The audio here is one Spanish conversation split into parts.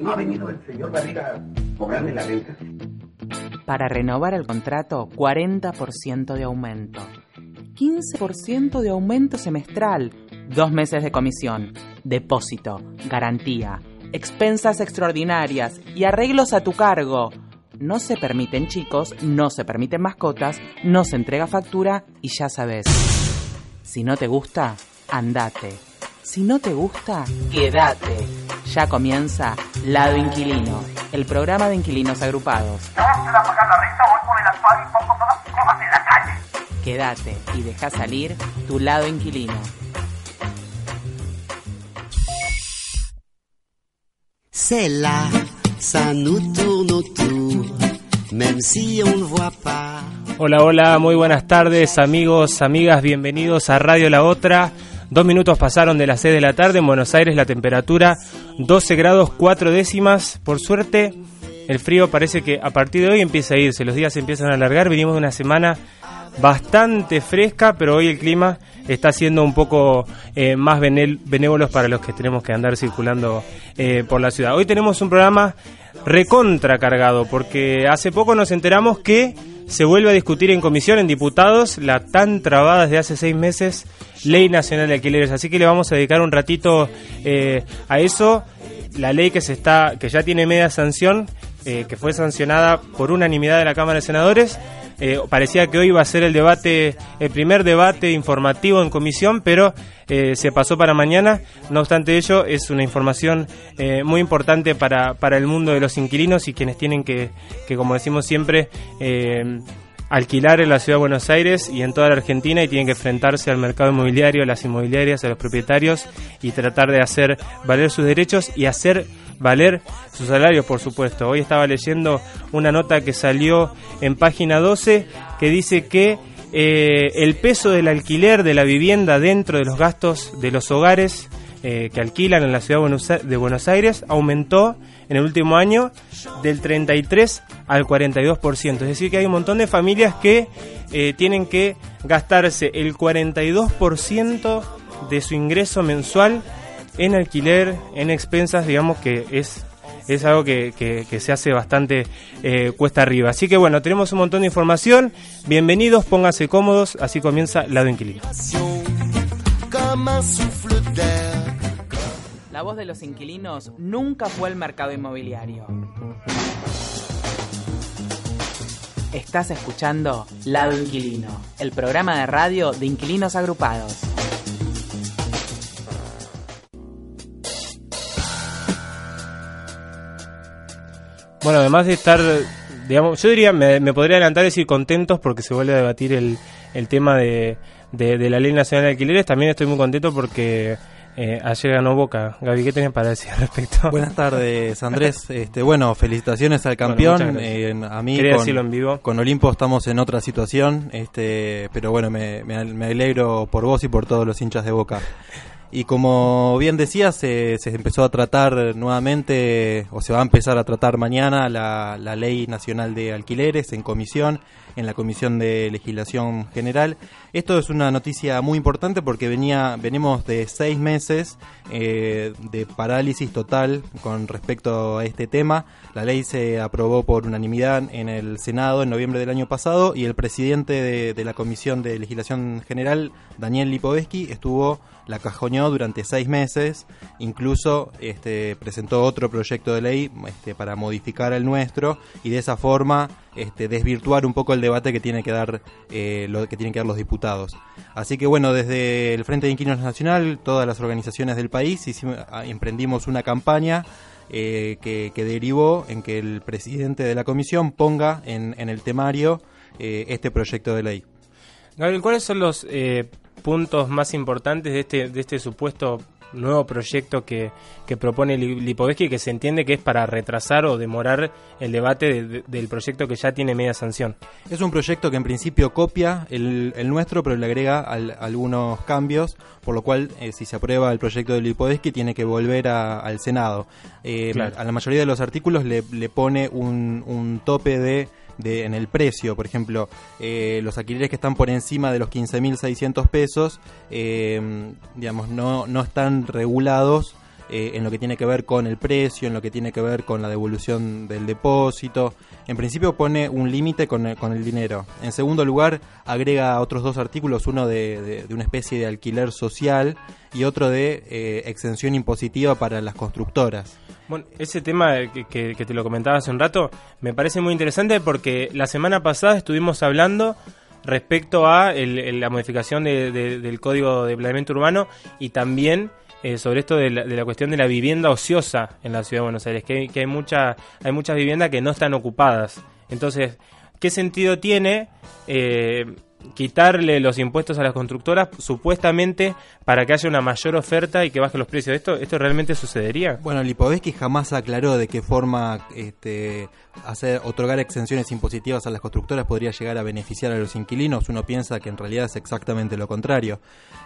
¿No ha venido el señor Barriga a cobrarme la renta? Para renovar el contrato, 40% de aumento. 15% de aumento semestral. Dos meses de comisión. Depósito. Garantía. Expensas extraordinarias. Y arreglos a tu cargo. No se permiten chicos, no se permiten mascotas, no se entrega factura y ya sabes. Si no te gusta, andate. Si no te gusta, quédate. Ya comienza Lado Inquilino, el programa de inquilinos agrupados. No se la pagar la renta, voy por el asfalto y pongo todas sus cosas en la calle. Quédate y deja salir tu lado inquilino. C'est là, ça nous tourne autour, même si on ne voit pas. Hola, hola, muy buenas tardes amigos, amigas, bienvenidos a Radio La Otra. Dos minutos pasaron de las 6 de la tarde en Buenos Aires, la temperatura 12 grados 4 décimas. Por suerte, el frío parece que a partir de hoy empieza a irse, los días se empiezan a alargar. Venimos de una semana bastante fresca, pero hoy el clima está siendo un poco eh, más benévolos para los que tenemos que andar circulando eh, por la ciudad. Hoy tenemos un programa recontra cargado, porque hace poco nos enteramos que se vuelve a discutir en comisión, en diputados, la tan trabada desde hace seis meses Ley Nacional de Alquileres. Así que le vamos a dedicar un ratito eh, a eso. La ley que se está, que ya tiene media sanción, eh, que fue sancionada por unanimidad de la Cámara de Senadores. Eh, parecía que hoy iba a ser el debate, el primer debate informativo en comisión, pero eh, se pasó para mañana. No obstante ello, es una información eh, muy importante para, para el mundo de los inquilinos y quienes tienen que, que como decimos siempre, alquilar en la ciudad de Buenos Aires y en toda la Argentina y tienen que enfrentarse al mercado inmobiliario, a las inmobiliarias, a los propietarios y tratar de hacer valer sus derechos y hacer valer sus salarios, por supuesto. Hoy estaba leyendo una nota que salió en página 12 que dice que eh, el peso del alquiler de la vivienda dentro de los gastos de los hogares eh, que alquilan en la ciudad de Buenos A- de Buenos Aires aumentó en el último año del 33 al 42%. Es decir, que hay un montón de familias que eh, tienen que gastarse el 42% de su ingreso mensual en alquiler, en expensas, digamos que es es algo que, que- se hace bastante eh, cuesta arriba. Así que bueno, tenemos un montón de información. Bienvenidos, pónganse cómodos, así comienza Lado Inquilino. La voz de los inquilinos nunca fue el mercado inmobiliario. Estás escuchando Lado Inquilino, el programa de radio de inquilinos agrupados. Bueno, además de estar, digamos, yo diría, me, me podría adelantar decir contentos porque se vuelve a debatir el, el tema de, de, de la Ley Nacional de Alquileres. También estoy muy contento porque eh, ayer ganó Boca. Gaby, ¿qué tenés para decir al respecto? Buenas tardes, Andrés. Este, bueno, felicitaciones al Bueno, campeón. gracias. Eh, a mí Quería con, decirlo en vivo. con Olimpo estamos en otra situación, este, pero bueno, me, me, me alegro por vos y por todos los hinchas de Boca. Y como bien decías, se, se empezó a tratar nuevamente, o se va a empezar a tratar mañana la, la Ley Nacional de Alquileres en comisión, en la Comisión de Legislación General. Esto es una noticia muy importante porque venía, venimos de seis meses eh, de parálisis total con respecto a este tema. La ley se aprobó por unanimidad en el Senado en noviembre del año pasado y el presidente de, la Comisión de Legislación General, Daniel Lipovetsky, estuvo la durante seis meses, incluso este, presentó otro proyecto de ley este, para modificar el nuestro y de esa forma este, desvirtuar un poco el debate que tiene que dar eh, lo que tienen que dar los diputados. Así que bueno, desde el Frente de Inquilinos Nacional, todas las organizaciones del país ah, emprendimos una campaña eh, que, derivó en que el presidente de la comisión ponga en, el temario eh, este proyecto de ley. Gabriel, ¿cuáles son los puntos más importantes de este, de este supuesto nuevo proyecto que, que propone Lipovetsky que se entiende que es para retrasar o demorar el debate del proyecto que ya tiene media sanción. Es un proyecto que en principio copia el, nuestro, pero le agrega algunos cambios, por lo cual eh, si se aprueba el proyecto de Lipovetsky tiene que volver al Senado. Eh, a la mayoría de los artículos le, pone un, un tope de en el precio. Por ejemplo, eh, los alquileres que están por encima de los 15.600 pesos, eh, digamos, no, no están regulados eh, en lo que tiene que ver con el precio, en lo que tiene que ver con la devolución del depósito. En principio pone un límite con, el dinero. En segundo lugar, agrega otros dos artículos, uno de, una especie de alquiler social y otro de eh, exención impositiva para las constructoras. Bueno, ese tema que, te lo comentaba hace un rato me parece muy interesante porque la semana pasada estuvimos hablando respecto a la modificación del Código de Planeamiento Urbano y también eh, sobre esto de la, cuestión de la vivienda ociosa en la ciudad de Buenos Aires, que, hay, mucha, hay muchas viviendas que no están ocupadas. Entonces, ¿qué sentido tiene eh, quitarle los impuestos a las constructoras supuestamente para que haya una mayor oferta y que baje los precios. ¿Esto, esto realmente sucedería? Bueno, Lipovetsky jamás aclaró de qué forma este, hacer otorgar exenciones impositivas a las constructoras podría llegar a beneficiar a los inquilinos. Uno piensa que en realidad es exactamente lo contrario.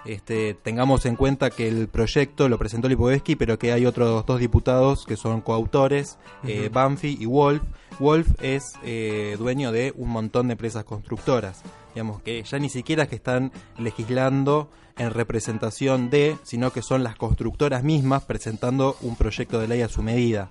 Este, tengamos en cuenta que el proyecto lo presentó Lipovetsky, pero que hay otros dos diputados que son coautores, eh, Banfi y Wolf. Wolf es eh, dueño de un montón de empresas constructoras digamos que ya ni siquiera es que están legislando en representación de, sino que son las constructoras mismas presentando un proyecto de ley a su medida.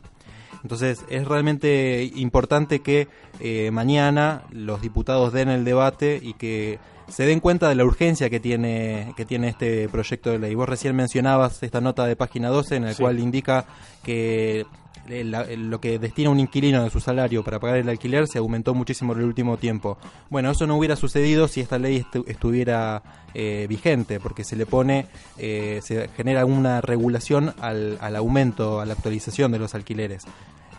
Entonces es realmente importante que eh, mañana los diputados den el debate y que se den cuenta de la urgencia que tiene, que tiene este proyecto de ley. Vos recién mencionabas esta nota de página 12 en la cual indica que lo que destina un inquilino de su salario para pagar el alquiler se aumentó muchísimo en el último tiempo. Bueno, eso no hubiera sucedido si esta ley estuviera eh, vigente, porque se le pone, eh, se genera una regulación al, aumento, a la actualización de los alquileres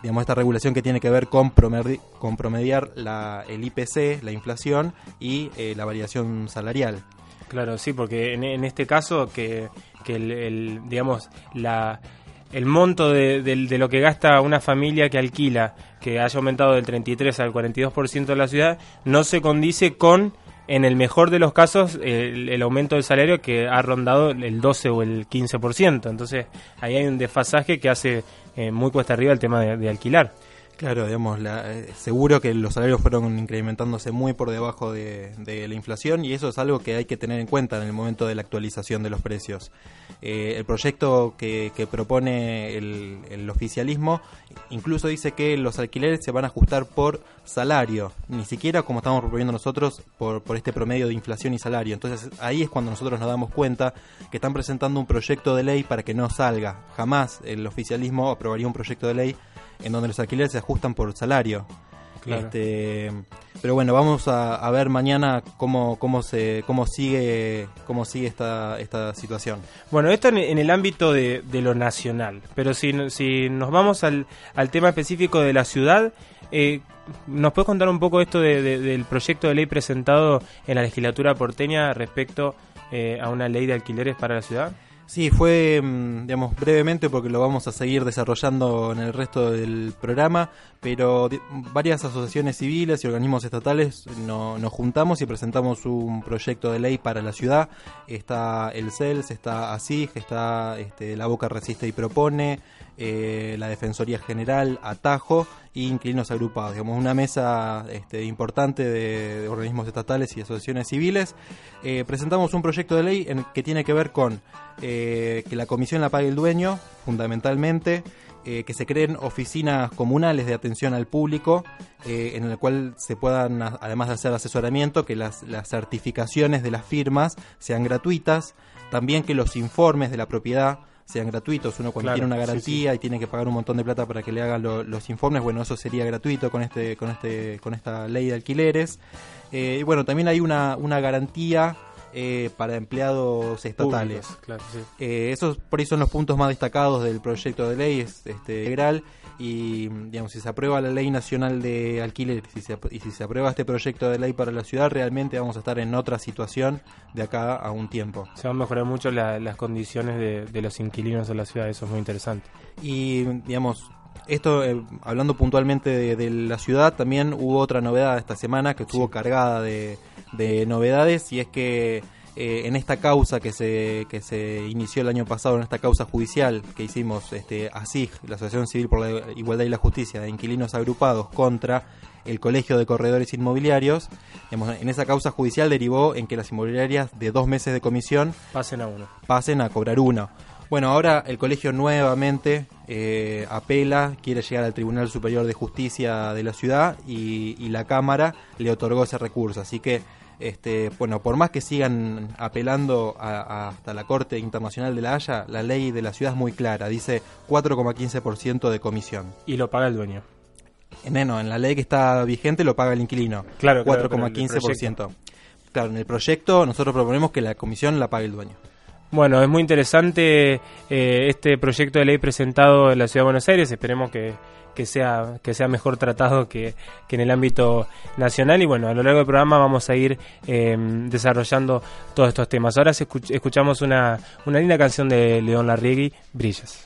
digamos, esta regulación que tiene que ver con, promediar la, el IPC, la inflación y eh, la variación salarial. Claro, sí, porque en, este caso que, que el, digamos, la, el monto de, lo que gasta una familia que alquila, que haya aumentado del 33 al 42% de la ciudad, no se condice con, en el mejor de los casos, el, aumento del salario que ha rondado el 12 o el 15%. Entonces, ahí hay un desfasaje que hace eh, muy cuesta arriba el tema de alquilar. Claro, digamos, eh, seguro que los salarios fueron incrementándose muy por debajo de, la inflación y eso es algo que hay que tener en cuenta en el momento de la actualización de los precios. Eh, el proyecto que, propone el, oficialismo incluso dice que los alquileres se van a ajustar por salario, ni siquiera como estamos proponiendo nosotros por, por este promedio de inflación y salario. Entonces ahí es cuando nosotros nos damos cuenta que están presentando un proyecto de ley para que no salga. Jamás el oficialismo aprobaría un proyecto de ley en donde los alquileres se ajustan por salario. Este, pero bueno, vamos a, ver mañana cómo, cómo, se, cómo sigue, cómo sigue esta, esta situación. Bueno, esto en, el ámbito de, lo nacional, pero si, si nos vamos al, al tema específico de la ciudad, eh, ¿nos puedes contar un poco esto del proyecto de ley presentado en la legislatura porteña respecto eh, a una ley de alquileres para la ciudad? Sí, fue, mm, digamos, brevemente porque lo vamos a seguir desarrollando en el resto del programa, pero varias asociaciones civiles y organismos estatales nos juntamos y presentamos un proyecto de ley para la ciudad. Está el CELS, está ASIG, está este, La Boca Resiste y Propone, eh, la Defensoría General, Atajo y Inquilinos Agrupados. Digamos, una mesa este, importante de, organismos estatales y asociaciones civiles. Eh, presentamos un proyecto de ley en, que tiene que ver con eh, que la comisión la pague el dueño, fundamentalmente. que se creen oficinas comunales de atención al público, en el cual se puedan, además de hacer asesoramiento, que las certificaciones de las firmas sean gratuitas, también que los informes de la propiedad sean gratuitos. Uno cuando tiene una garantía y tiene que pagar un montón de plata para que le hagan los informes, bueno, eso sería gratuito con este, con este, con esta ley de alquileres. Eh, y bueno, también hay una, una garantía eh, para empleados estatales. Públicos, claro, sí. Eh, esos por ahí son los puntos más destacados del proyecto de ley es, este, integral y digamos si se aprueba la ley nacional de alquiler si se y si se aprueba este proyecto de ley para la ciudad realmente vamos a estar en otra situación de acá a un tiempo. Se van a mejorar mucho la- las condiciones de, de los inquilinos en la ciudad, eso es muy interesante. Y digamos, esto eh, hablando puntualmente de, de la ciudad, también hubo otra novedad esta semana que estuvo cargada de, de novedades y es que eh, en esta causa que se, que se inició el año pasado, en esta causa judicial que hicimos este, ASIG, la Asociación Civil por la Igualdad y la Justicia de Inquilinos Agrupados contra el Colegio de Corredores Inmobiliarios, digamos, en esa causa judicial derivó en que las inmobiliarias de dos meses de comisión Pasen a uno. pasen a cobrar uno. Bueno, ahora el colegio nuevamente eh, apela, quiere llegar al Tribunal Superior de Justicia de la ciudad y, y la Cámara le otorgó ese recurso. Así que, este, bueno, por más que sigan apelando a- a- hasta la Corte Internacional de la Haya, la ley de la ciudad es muy clara, dice 4,15% de comisión. Y lo paga el dueño. En, no, en la ley que está vigente lo paga el inquilino, Claro, claro, pero en el 4,15%. Claro, en el proyecto nosotros proponemos que la comisión la pague el dueño. Bueno, es muy interesante eh, este proyecto de ley presentado en la Ciudad de Buenos Aires. Esperemos que, que sea, que sea mejor tratado que, que en el ámbito nacional. Y bueno, a lo largo del programa vamos a ir eh, desarrollando todos estos temas. Ahora escuchamos una, una linda canción de León Larriegui, Brillas.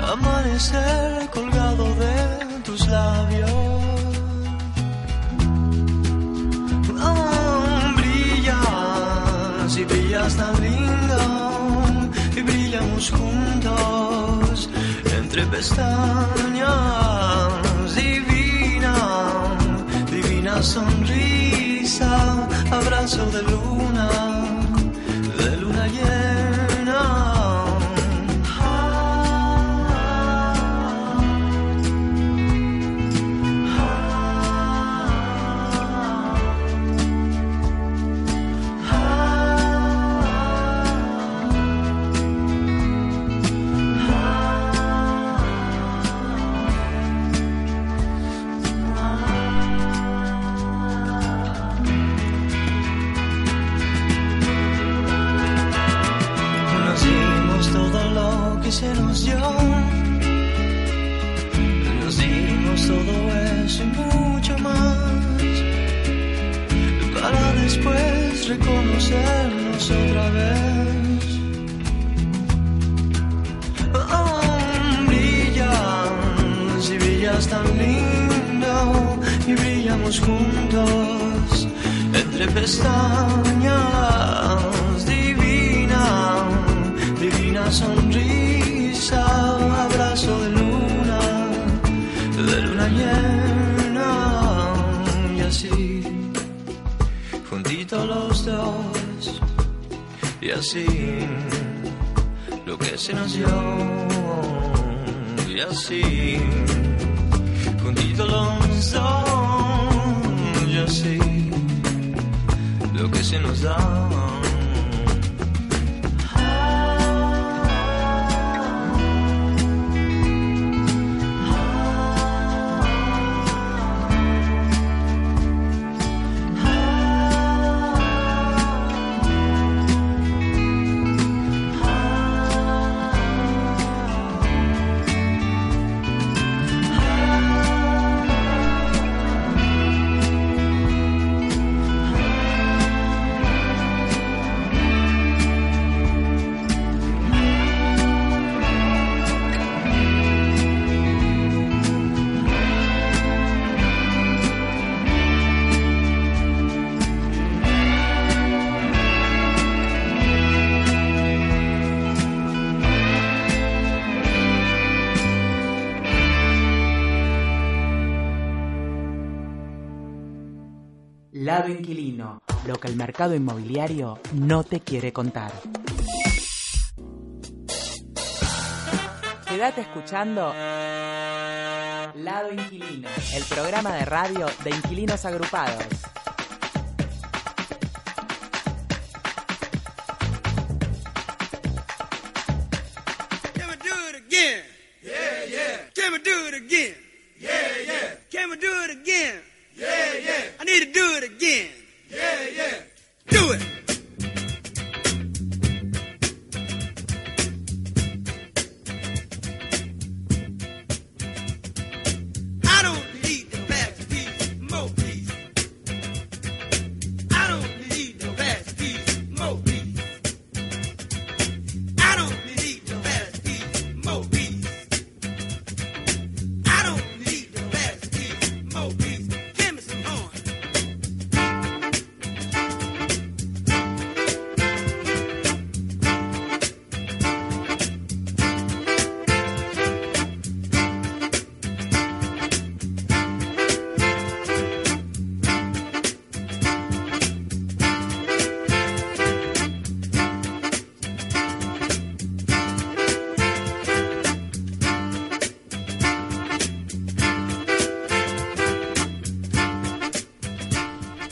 amanecer colgado de tus labios. Brillas y brillas tan lindo y brillamos juntos entre pestañas. Divina, divina sonrisa, abrazo de luna, de luna llena. Pestañas. Divina, divina sonrisa, abrazo de luna, de luna llena y así, juntitos los dos y así lo que se nos dio y así juntitos los dos y así lo que se nos da mercado inmobiliario no te quiere contar. Quédate escuchando Lado Inquilino, el programa de radio de inquilinos agrupados.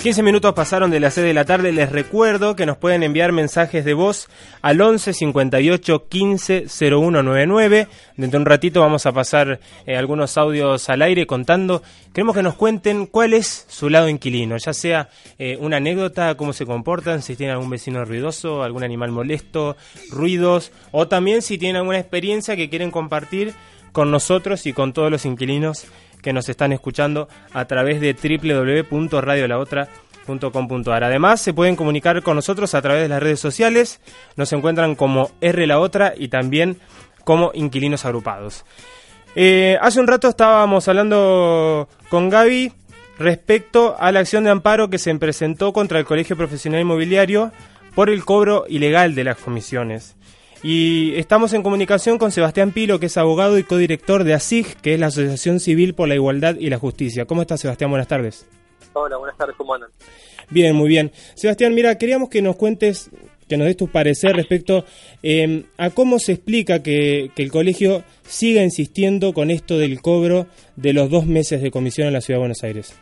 15 minutos pasaron de las 6 de la tarde. Les recuerdo que nos pueden enviar mensajes de voz al 11 58 15 0199. Dentro de un ratito vamos a pasar eh, algunos audios al aire contando. Queremos que nos cuenten cuál es su lado inquilino, ya sea eh, una anécdota, cómo se comportan, si tienen algún vecino ruidoso, algún animal molesto, ruidos, o también si tienen alguna experiencia que quieren compartir con nosotros y con todos los inquilinos que nos están escuchando a través de www.radiolaotra.com.ar. Además, se pueden comunicar con nosotros a través de las redes sociales. Nos encuentran como R La Otra y también como Inquilinos Agrupados. Eh, hace un rato estábamos hablando con Gaby respecto a la acción de amparo que se presentó contra el Colegio Profesional Inmobiliario por el cobro ilegal de las comisiones. Y estamos en comunicación con Sebastián Pilo, que es abogado y codirector de ASIG, que es la Asociación Civil por la Igualdad y la Justicia. ¿Cómo estás, Sebastián? Buenas tardes. Hola, buenas tardes, ¿cómo andan? Bien, muy bien. Sebastián, mira, queríamos que nos cuentes, que nos des tu parecer respecto eh, a cómo se explica que, que el colegio siga insistiendo con esto del cobro de los dos meses de comisión en la Ciudad de Buenos Aires.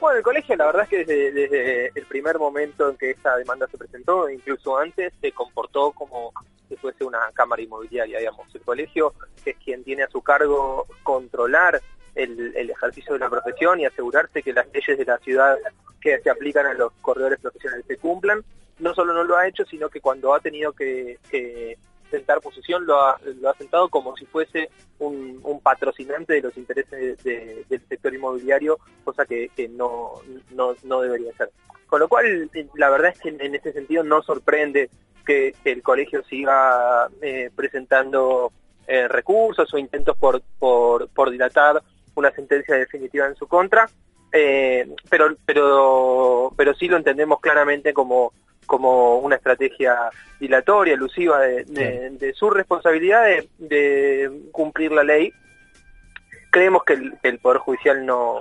Bueno, el colegio la verdad es que desde, el primer momento en que esta demanda se presentó, incluso antes, se comportó como si fuese una cámara inmobiliaria, digamos. El colegio es quien tiene a su cargo controlar el, ejercicio de la profesión y asegurarse que las leyes de la ciudad que se aplican a los corredores profesionales se cumplan. No solo no lo ha hecho, sino que cuando ha tenido que, que sentar posición lo ha, lo ha sentado como si fuese un, patrocinante de los intereses de- de- del sector inmobiliario, cosa que, no, no, no debería ser. Con lo cual, la verdad es que en, en ese sentido no sorprende que, que el colegio siga eh, presentando eh, recursos o intentos por, por, por dilatar una sentencia definitiva en su contra, eh, pero, pero, pero sí lo entendemos claramente como, como una estrategia dilatoria, elusiva de, de- de su responsabilidad de, de cumplir la ley. Creemos que el, Poder Judicial no,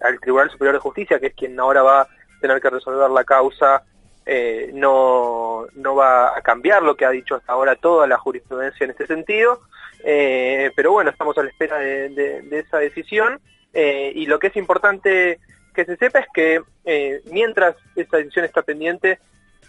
al Tribunal Superior de Justicia, que es quien ahora va a tener que resolver la causa, eh, no, no va a cambiar lo que ha dicho hasta ahora toda la jurisprudencia en este sentido. Eh, pero bueno, estamos a la espera de, de- de esa decisión. Eh, y lo que es importante que se sepa es que eh, mientras esta decisión está pendiente,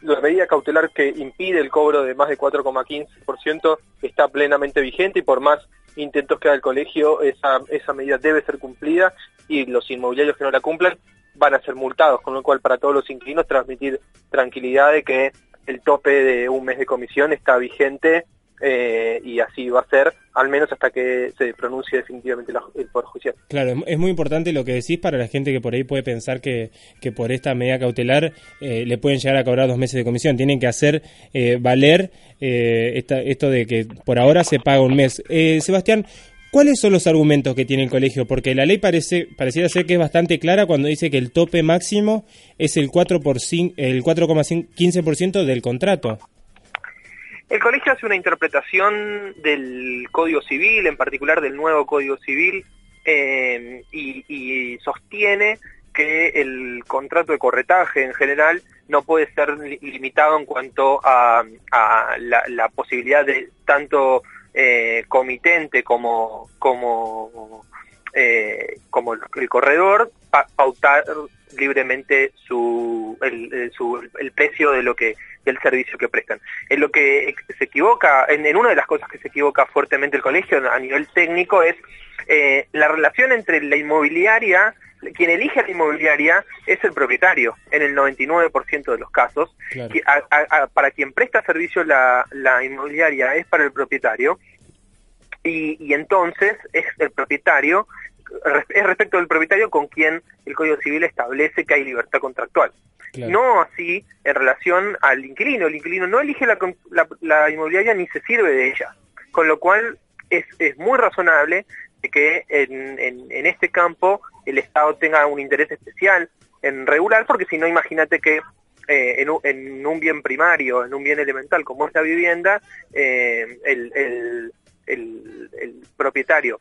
la medida cautelar que impide el cobro de más de 4,15% está plenamente vigente y por más intentos que haga el colegio, esa, esa medida debe ser cumplida y los inmobiliarios que no la cumplan van a ser multados, con lo cual para todos los inquilinos transmitir tranquilidad de que el tope de un mes de comisión está vigente eh, y así va a ser, al menos hasta que se pronuncie definitivamente la- el Poder Judicial. Claro, es- muy importante lo que decís para la gente que por ahí puede pensar que, que por esta medida cautelar eh, le pueden llegar a cobrar dos meses de comisión. Tienen que hacer eh, valer eh, esta- esto de que por ahora se paga un mes. Eh, Sebastián, ¿cuáles son los argumentos que tiene el colegio? Porque la ley parece pareciera ser que es bastante clara cuando dice que el tope máximo es el 4 por cin- el 4,15% del contrato. El colegio hace una interpretación del Código Civil, en particular del nuevo Código Civil, eh, y, sostiene que el contrato de corretaje en general no puede ser li- limitado en cuanto a, la, posibilidad de tanto eh, comitente como como eh, el, corredor pa- pautar libremente su el, el- su el precio de lo que del servicio que prestan. En lo que se equivoca, en, en una de las cosas que se equivoca fuertemente el colegio a nivel técnico es eh, la relación entre la inmobiliaria, quien elige a la inmobiliaria es el propietario, en el 99% de los casos. Claro. Que a- a- a- para quien presta servicio la, la inmobiliaria es para el propietario y, y entonces es el propietario, es respecto del propietario con quien el Código Civil establece que hay libertad contractual. Claro. No así en relación al inquilino. El inquilino no elige la, la- la inmobiliaria ni se sirve de ella. Con lo cual es, es muy razonable que en, en- en este campo el Estado tenga un interés especial en regular, porque si no, imagínate que eh, en, un, en un bien primario, en un bien elemental como es la vivienda, eh, el, el- el- el propietario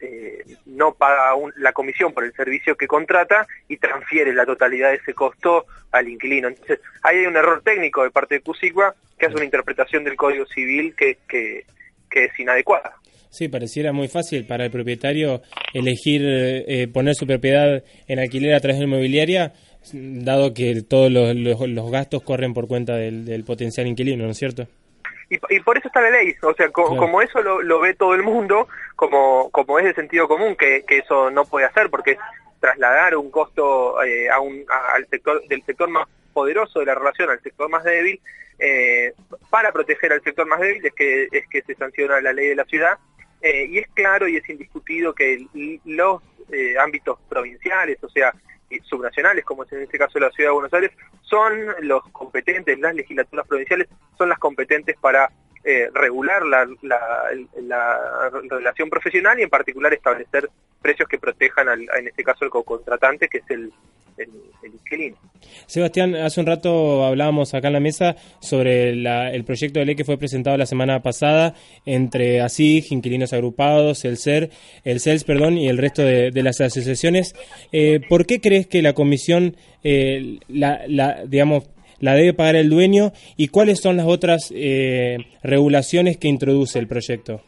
eh, no paga un- la comisión por el servicio que contrata y transfiere la totalidad de ese costo al inquilino. Entonces, ahí hay un error técnico de parte de CUSIGUA que hace una interpretación del Código Civil que, es inadecuada. Sí, pareciera muy fácil para el propietario elegir eh, poner su propiedad en alquiler a través de la inmobiliaria, dado que todos los gastos corren por cuenta del, del potencial inquilino, ¿no es cierto? Y, y por eso está la ley, o sea, co- Claro. como eso lo, lo ve todo el mundo, como, como es de sentido común que, que eso no puede hacer, porque es trasladar un costo eh, a un, a- al sector del sector más poderoso de la relación al sector más débil, eh, para proteger al sector más débil es que, es que se sanciona la ley de la ciudad, eh, y es claro y es indiscutido que los eh, ámbitos provinciales, o sea, subnacionales, como es en este caso la Ciudad de Buenos Aires, son los competentes, las legislaturas provinciales son las competentes para eh, regular la, la- la relación profesional y en particular establecer precios que protejan, al, en este caso, al co-contratante, que es el, el, el inquilino. Sebastián, hace un rato hablábamos acá en la mesa sobre la- el proyecto de ley que fue presentado la semana pasada entre ASIG, Inquilinos Agrupados, el CER, el CELS, perdón, y el resto de, de las asociaciones. Eh, ¿Por qué crees que la comisión, eh, la, la, digamos, la debe pagar el dueño y cuáles son las otras eh, regulaciones que introduce el proyecto?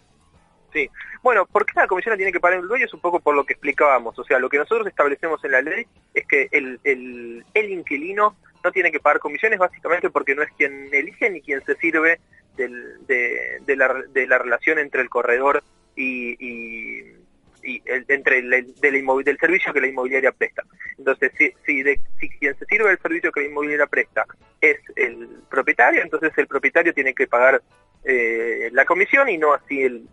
Sí. Bueno, ¿por qué la comisión la tiene que pagar el dueño? Es un poco por lo que explicábamos. O sea, lo que nosotros establecemos en la ley es que el, el, inquilino no tiene que pagar comisiones básicamente porque no es quien elige ni quien se sirve de, la, de la relación entre el corredor y, el- entre el, del, servicio que la inmobiliaria presta. Entonces, si, si, quien se sirve del servicio que la inmobiliaria presta es el propietario, entonces el propietario tiene que pagar eh, la comisión y no así el,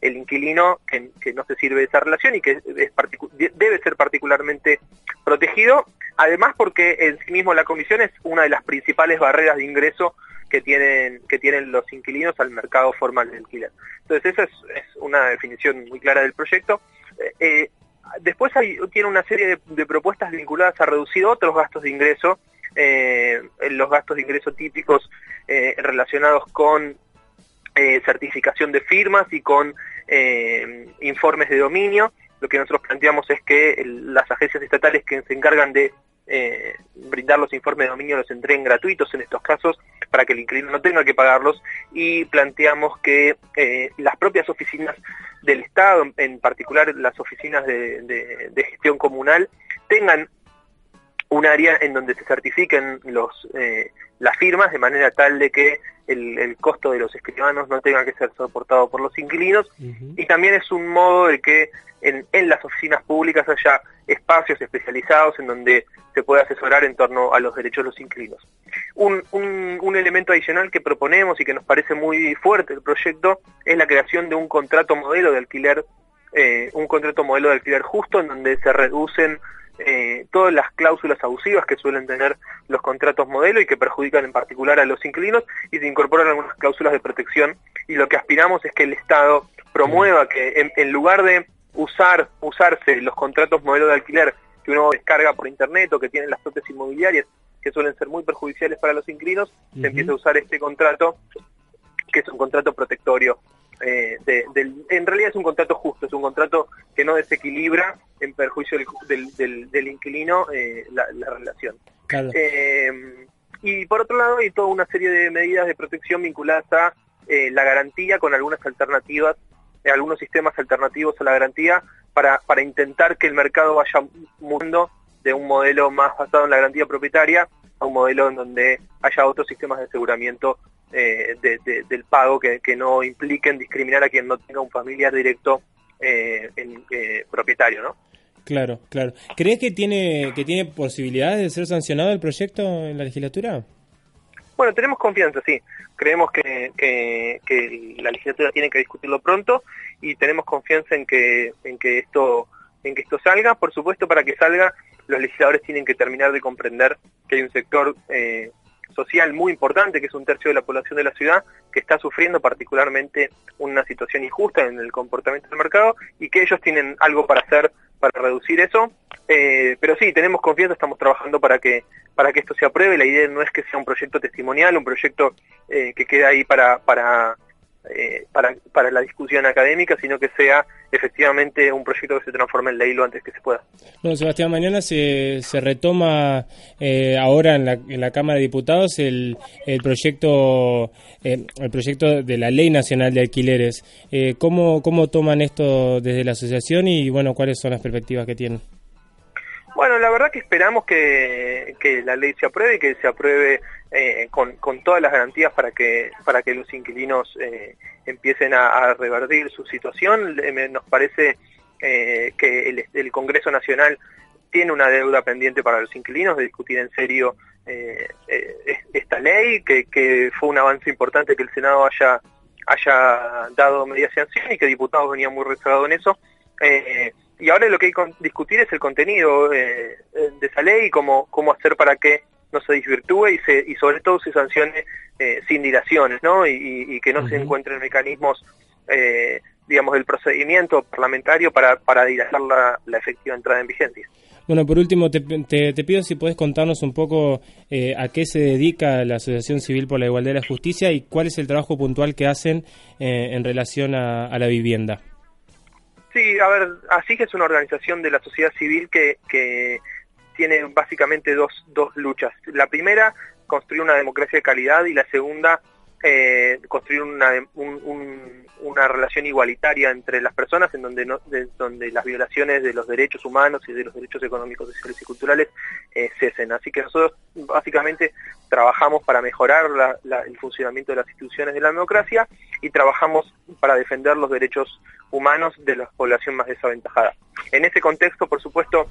el inquilino que, no se sirve de esa relación y que debe ser particularmente protegido, además porque en sí mismo la comisión es una de las principales barreras de ingreso que tienen que tienen los inquilinos al mercado formal de alquiler. Entonces esa es, una definición muy clara del proyecto. Eh, eh, después hay, tiene una serie de, propuestas vinculadas a reducir otros gastos de ingreso, eh, los gastos de ingreso típicos relacionados con eh, certificación de firmas y con eh, informes de dominio. Lo que nosotros planteamos es que las agencias estatales que se encargan de eh, brindar los informes de dominio los entreguen gratuitos en estos casos para que el inquilino no tenga que pagarlos y planteamos que las propias oficinas del Estado, en- particular las oficinas de gestión comunal, tengan un área en donde se certifiquen los, eh, las firmas de manera tal de que el, el costo de los escribanos no tenga que ser soportado por los inquilinos y también es un modo de que en, en las oficinas públicas haya espacios especializados en donde se pueda asesorar en torno a los derechos de los inquilinos. Un, un- un elemento adicional que proponemos y que nos parece muy fuerte el proyecto es la creación de un contrato modelo de alquiler, eh, un contrato modelo de alquiler justo en donde se reducen eh, todas las cláusulas abusivas que suelen tener los contratos modelo y que perjudican en particular a los inquilinos y se incorporan algunas cláusulas de protección. Y lo que aspiramos es que el Estado promueva que en, en lugar de usar usarse los contratos modelo de alquiler que uno descarga por internet o que tienen las propias inmobiliarias que suelen ser muy perjudiciales para los inquilinos, se empieza a usar este contrato que es un contrato protectorio eh, de- del- en realidad es un contrato justo, es un contrato que no desequilibra en perjuicio del, del- del- del inquilino eh, la, la relación. Claro. Eh, y por otro lado hay toda una serie de medidas de protección vinculadas a la garantía con algunas alternativas, algunos sistemas alternativos a la garantía para, para intentar que el mercado vaya mudando de un modelo más basado en la garantía propietaria a un modelo en donde haya otros sistemas de aseguramiento eh, de- de- del pago que, que no impliquen discriminar a quien no tenga un familiar directo eh, en, eh, propietario, ¿no? Claro, claro. ¿Crees que tiene que tiene posibilidades de ser sancionado el proyecto en la legislatura? Bueno, tenemos confianza, sí. Creemos que, que- que la legislatura tiene que discutirlo pronto y tenemos confianza en que, en que esto en que esto salga. Por supuesto, para que salga, los legisladores tienen que terminar de comprender que hay un sector eh, social muy importante, que es un tercio de la población de la ciudad, que está sufriendo particularmente una situación injusta en el comportamiento del mercado y que ellos tienen algo para hacer para reducir eso. Eh, pero sí, tenemos confianza, estamos trabajando para que para que esto se apruebe. La idea no es que sea un proyecto testimonial, un proyecto eh, que quede ahí para para, eh, para para la discusión académica, sino que sea efectivamente un proyecto que se transforme en ley lo antes que se pueda. Bueno, Sebastián, mañana se, se retoma eh, ahora en la, en la Cámara de Diputados el, el proyecto eh, el proyecto de la Ley Nacional de Alquileres. Eh, ¿cómo, ¿Cómo toman esto desde la asociación y bueno cuáles son las perspectivas que tienen? Bueno, la verdad que esperamos que, que la ley se apruebe y que se apruebe eh, con, con todas las garantías para que para que los inquilinos eh, empiecen a, a revertir su situación. Me- Nos parece eh, que el, Congreso Nacional tiene una deuda pendiente para los inquilinos de discutir en serio eh, eh, es- esta ley, que, que fue un avance importante que el Senado haya haya dado media sanción y que diputados venían muy rezagados en eso. Eh, y ahora lo que hay que discutir es el contenido eh, eh, de esa ley y cómo, cómo hacer para que no se desvirtúe y, se, y sobre todo se sancione eh, sin dilaciones, ¿no? Y, y- y que no se encuentren mecanismos, eh, digamos, del procedimiento parlamentario para, para dilatar la, la efectiva entrada en vigencia. Bueno, por último, te, te- te pido si puedes contarnos un poco eh, a qué se dedica la Asociación Civil por la Igualdad y la Justicia y cuál es el trabajo puntual que hacen eh, en relación a, a la vivienda. Sí, a ver, así que es una organización de la sociedad civil que, que tiene básicamente dos, dos luchas. La primera, construir una democracia de calidad y la segunda, eh, construir una, un- un- una relación igualitaria entre las personas en donde, no, de- donde las violaciones de los derechos humanos y de los derechos económicos, sociales y culturales eh, cesen. Así que nosotros básicamente trabajamos para mejorar el funcionamiento de las instituciones de la democracia y trabajamos para defender los derechos humanos de la población más desaventajada. En ese contexto, por supuesto,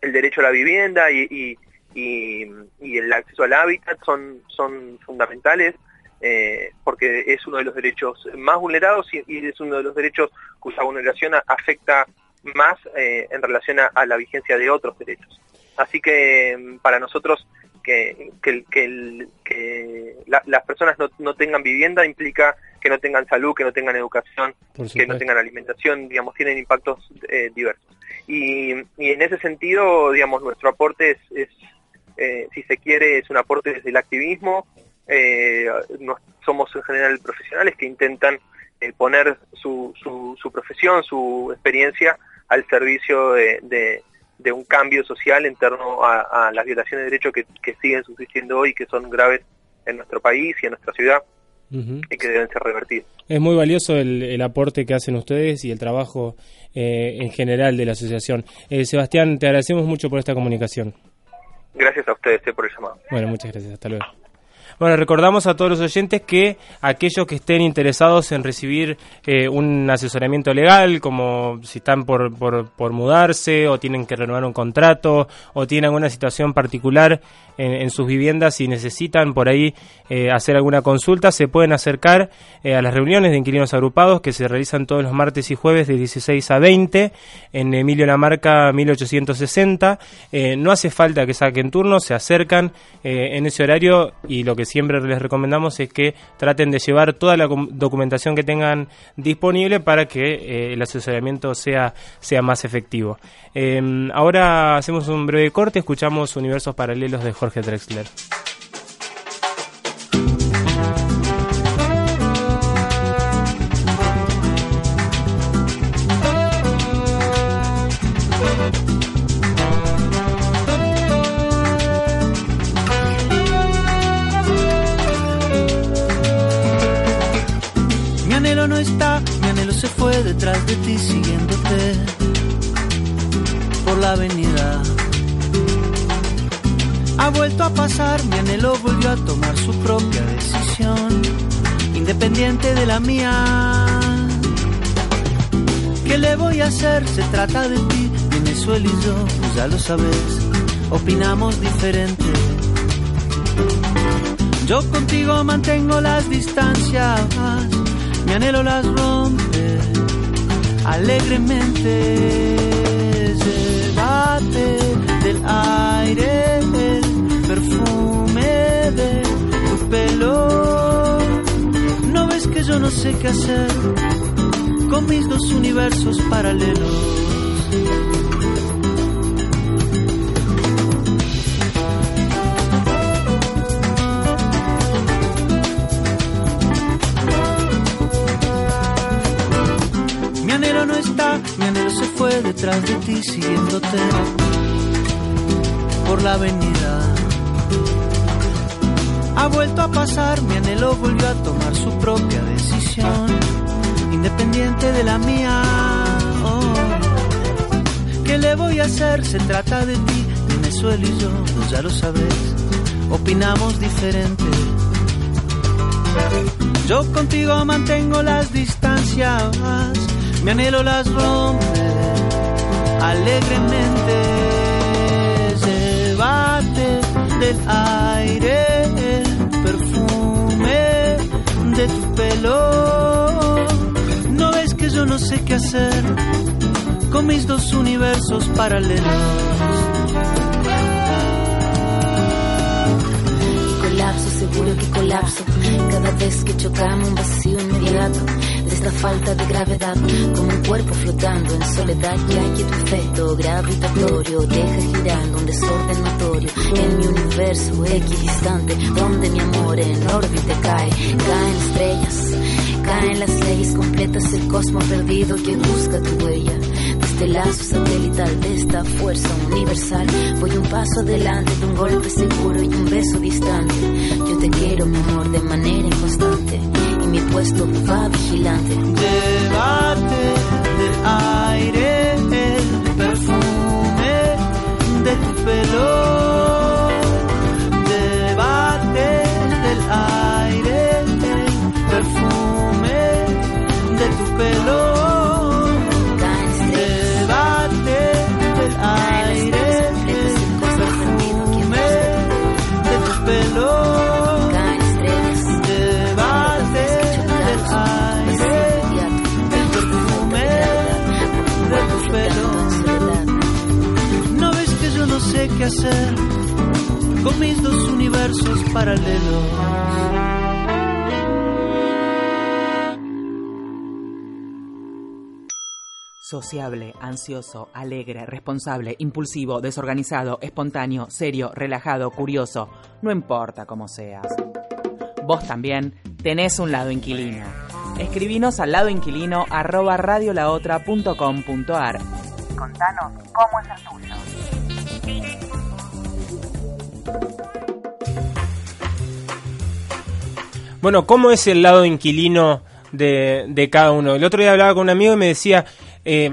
el derecho a la vivienda y- y el acceso al hábitat son, son fundamentales eh, porque es uno de los derechos más vulnerados y, y es uno de los derechos cuya vulneración afecta más eh, en relación a, a la vigencia de otros derechos. Así que mm, para nosotros que, que, que el- que la- las personas no, no tengan vivienda implica que no tengan salud, que no tengan educación, que no tengan alimentación, digamos, tienen impactos eh, diversos. Y, y en ese sentido, digamos, nuestro aporte es, es, eh, si se quiere, es un aporte desde el activismo. Eh, nos- somos en general profesionales que intentan eh, poner su, su, su profesión, su experiencia al servicio de, de- de un cambio social en torno a, a las violaciones de derechos que, que siguen subsistiendo hoy, que son graves en nuestro país y en nuestra ciudad y que deben ser revertidos. Es muy valioso el, el aporte que hacen ustedes y el trabajo eh, en general de la asociación. Eh, Sebastián, te agradecemos mucho por esta comunicación. Gracias a ustedes eh, por el llamado. Bueno, muchas gracias. Hasta luego. Bueno, recordamos a todos los oyentes que aquellos que estén interesados en recibir eh, un asesoramiento legal, como si están por, por, mudarse o tienen que renovar un contrato o tienen alguna situación particular en, sus viviendas y necesitan por ahí eh, hacer alguna consulta, se pueden acercar eh, a las reuniones de inquilinos agrupados que se realizan todos los martes y jueves de 16 a 20 en Emilio Lamarca 1860. Eh, no hace falta que saquen turno, se acercan en ese horario y lo que siempre les recomendamos es que traten de llevar toda la documentación que tengan disponible para que eh, el asesoramiento sea, sea más efectivo. Eh, ahora hacemos un breve corte, escuchamos Universos Paralelos de Jorge Drexler. Ha vuelto a pasar, mi anhelo volvió a tomar su propia decisión, independiente de la mía. ¿Qué le voy a hacer? Se trata de ti, Venezuela y yo, ya lo sabes, opinamos diferente. Yo contigo mantengo las distancias, mi anhelo las rompe alegremente. Del aire el perfume de tu pelo. No ves que yo no sé qué hacer con mis dos universos paralelos. Se fue detrás de ti siguiéndote por la avenida. Ha vuelto a pasar, mi anhelo volvió a tomar su propia decisión, independiente de la mía. Oh. ¿Qué le voy a hacer? Se trata de ti, Venezuela y yo, pues ya lo sabes, opinamos diferente. Yo contigo mantengo las distancias, mi anhelo las rompe alegremente. Llévate del aire el perfume de tu pelo. No ves que yo no sé qué hacer con mis dos universos paralelos. colapso, seguro que colapso. Cada vez que chocamos un vacío inmediato esta falta de gravedad, como un cuerpo flotando en soledad, ya que tu efecto gravitatorio deja girando un desorden notorio en mi universo equidistante, donde mi amor en órbita cae, caen estrellas. Caen las leyes completas, el cosmos perdido que busca tu huella. Desde lazo satelital de esta fuerza universal, voy un paso adelante de un golpe seguro y un beso distante. Yo te quiero, mi amor, de manera inconstante. Mi puesto va vigilante. Llévate del hacer con mis dos universos paralelos. Sociable, ansioso, alegre, responsable, impulsivo, desorganizado, espontáneo, serio, relajado, curioso. No importa cómo seas. Vos también tenés un lado inquilino. Escribinos al lado inquilino arroba radiolaotra.com.ar. Contanos cómo es el tuyo. Bueno, ¿cómo es el lado inquilino de, de cada uno? El otro día hablaba con un amigo y me decía, eh,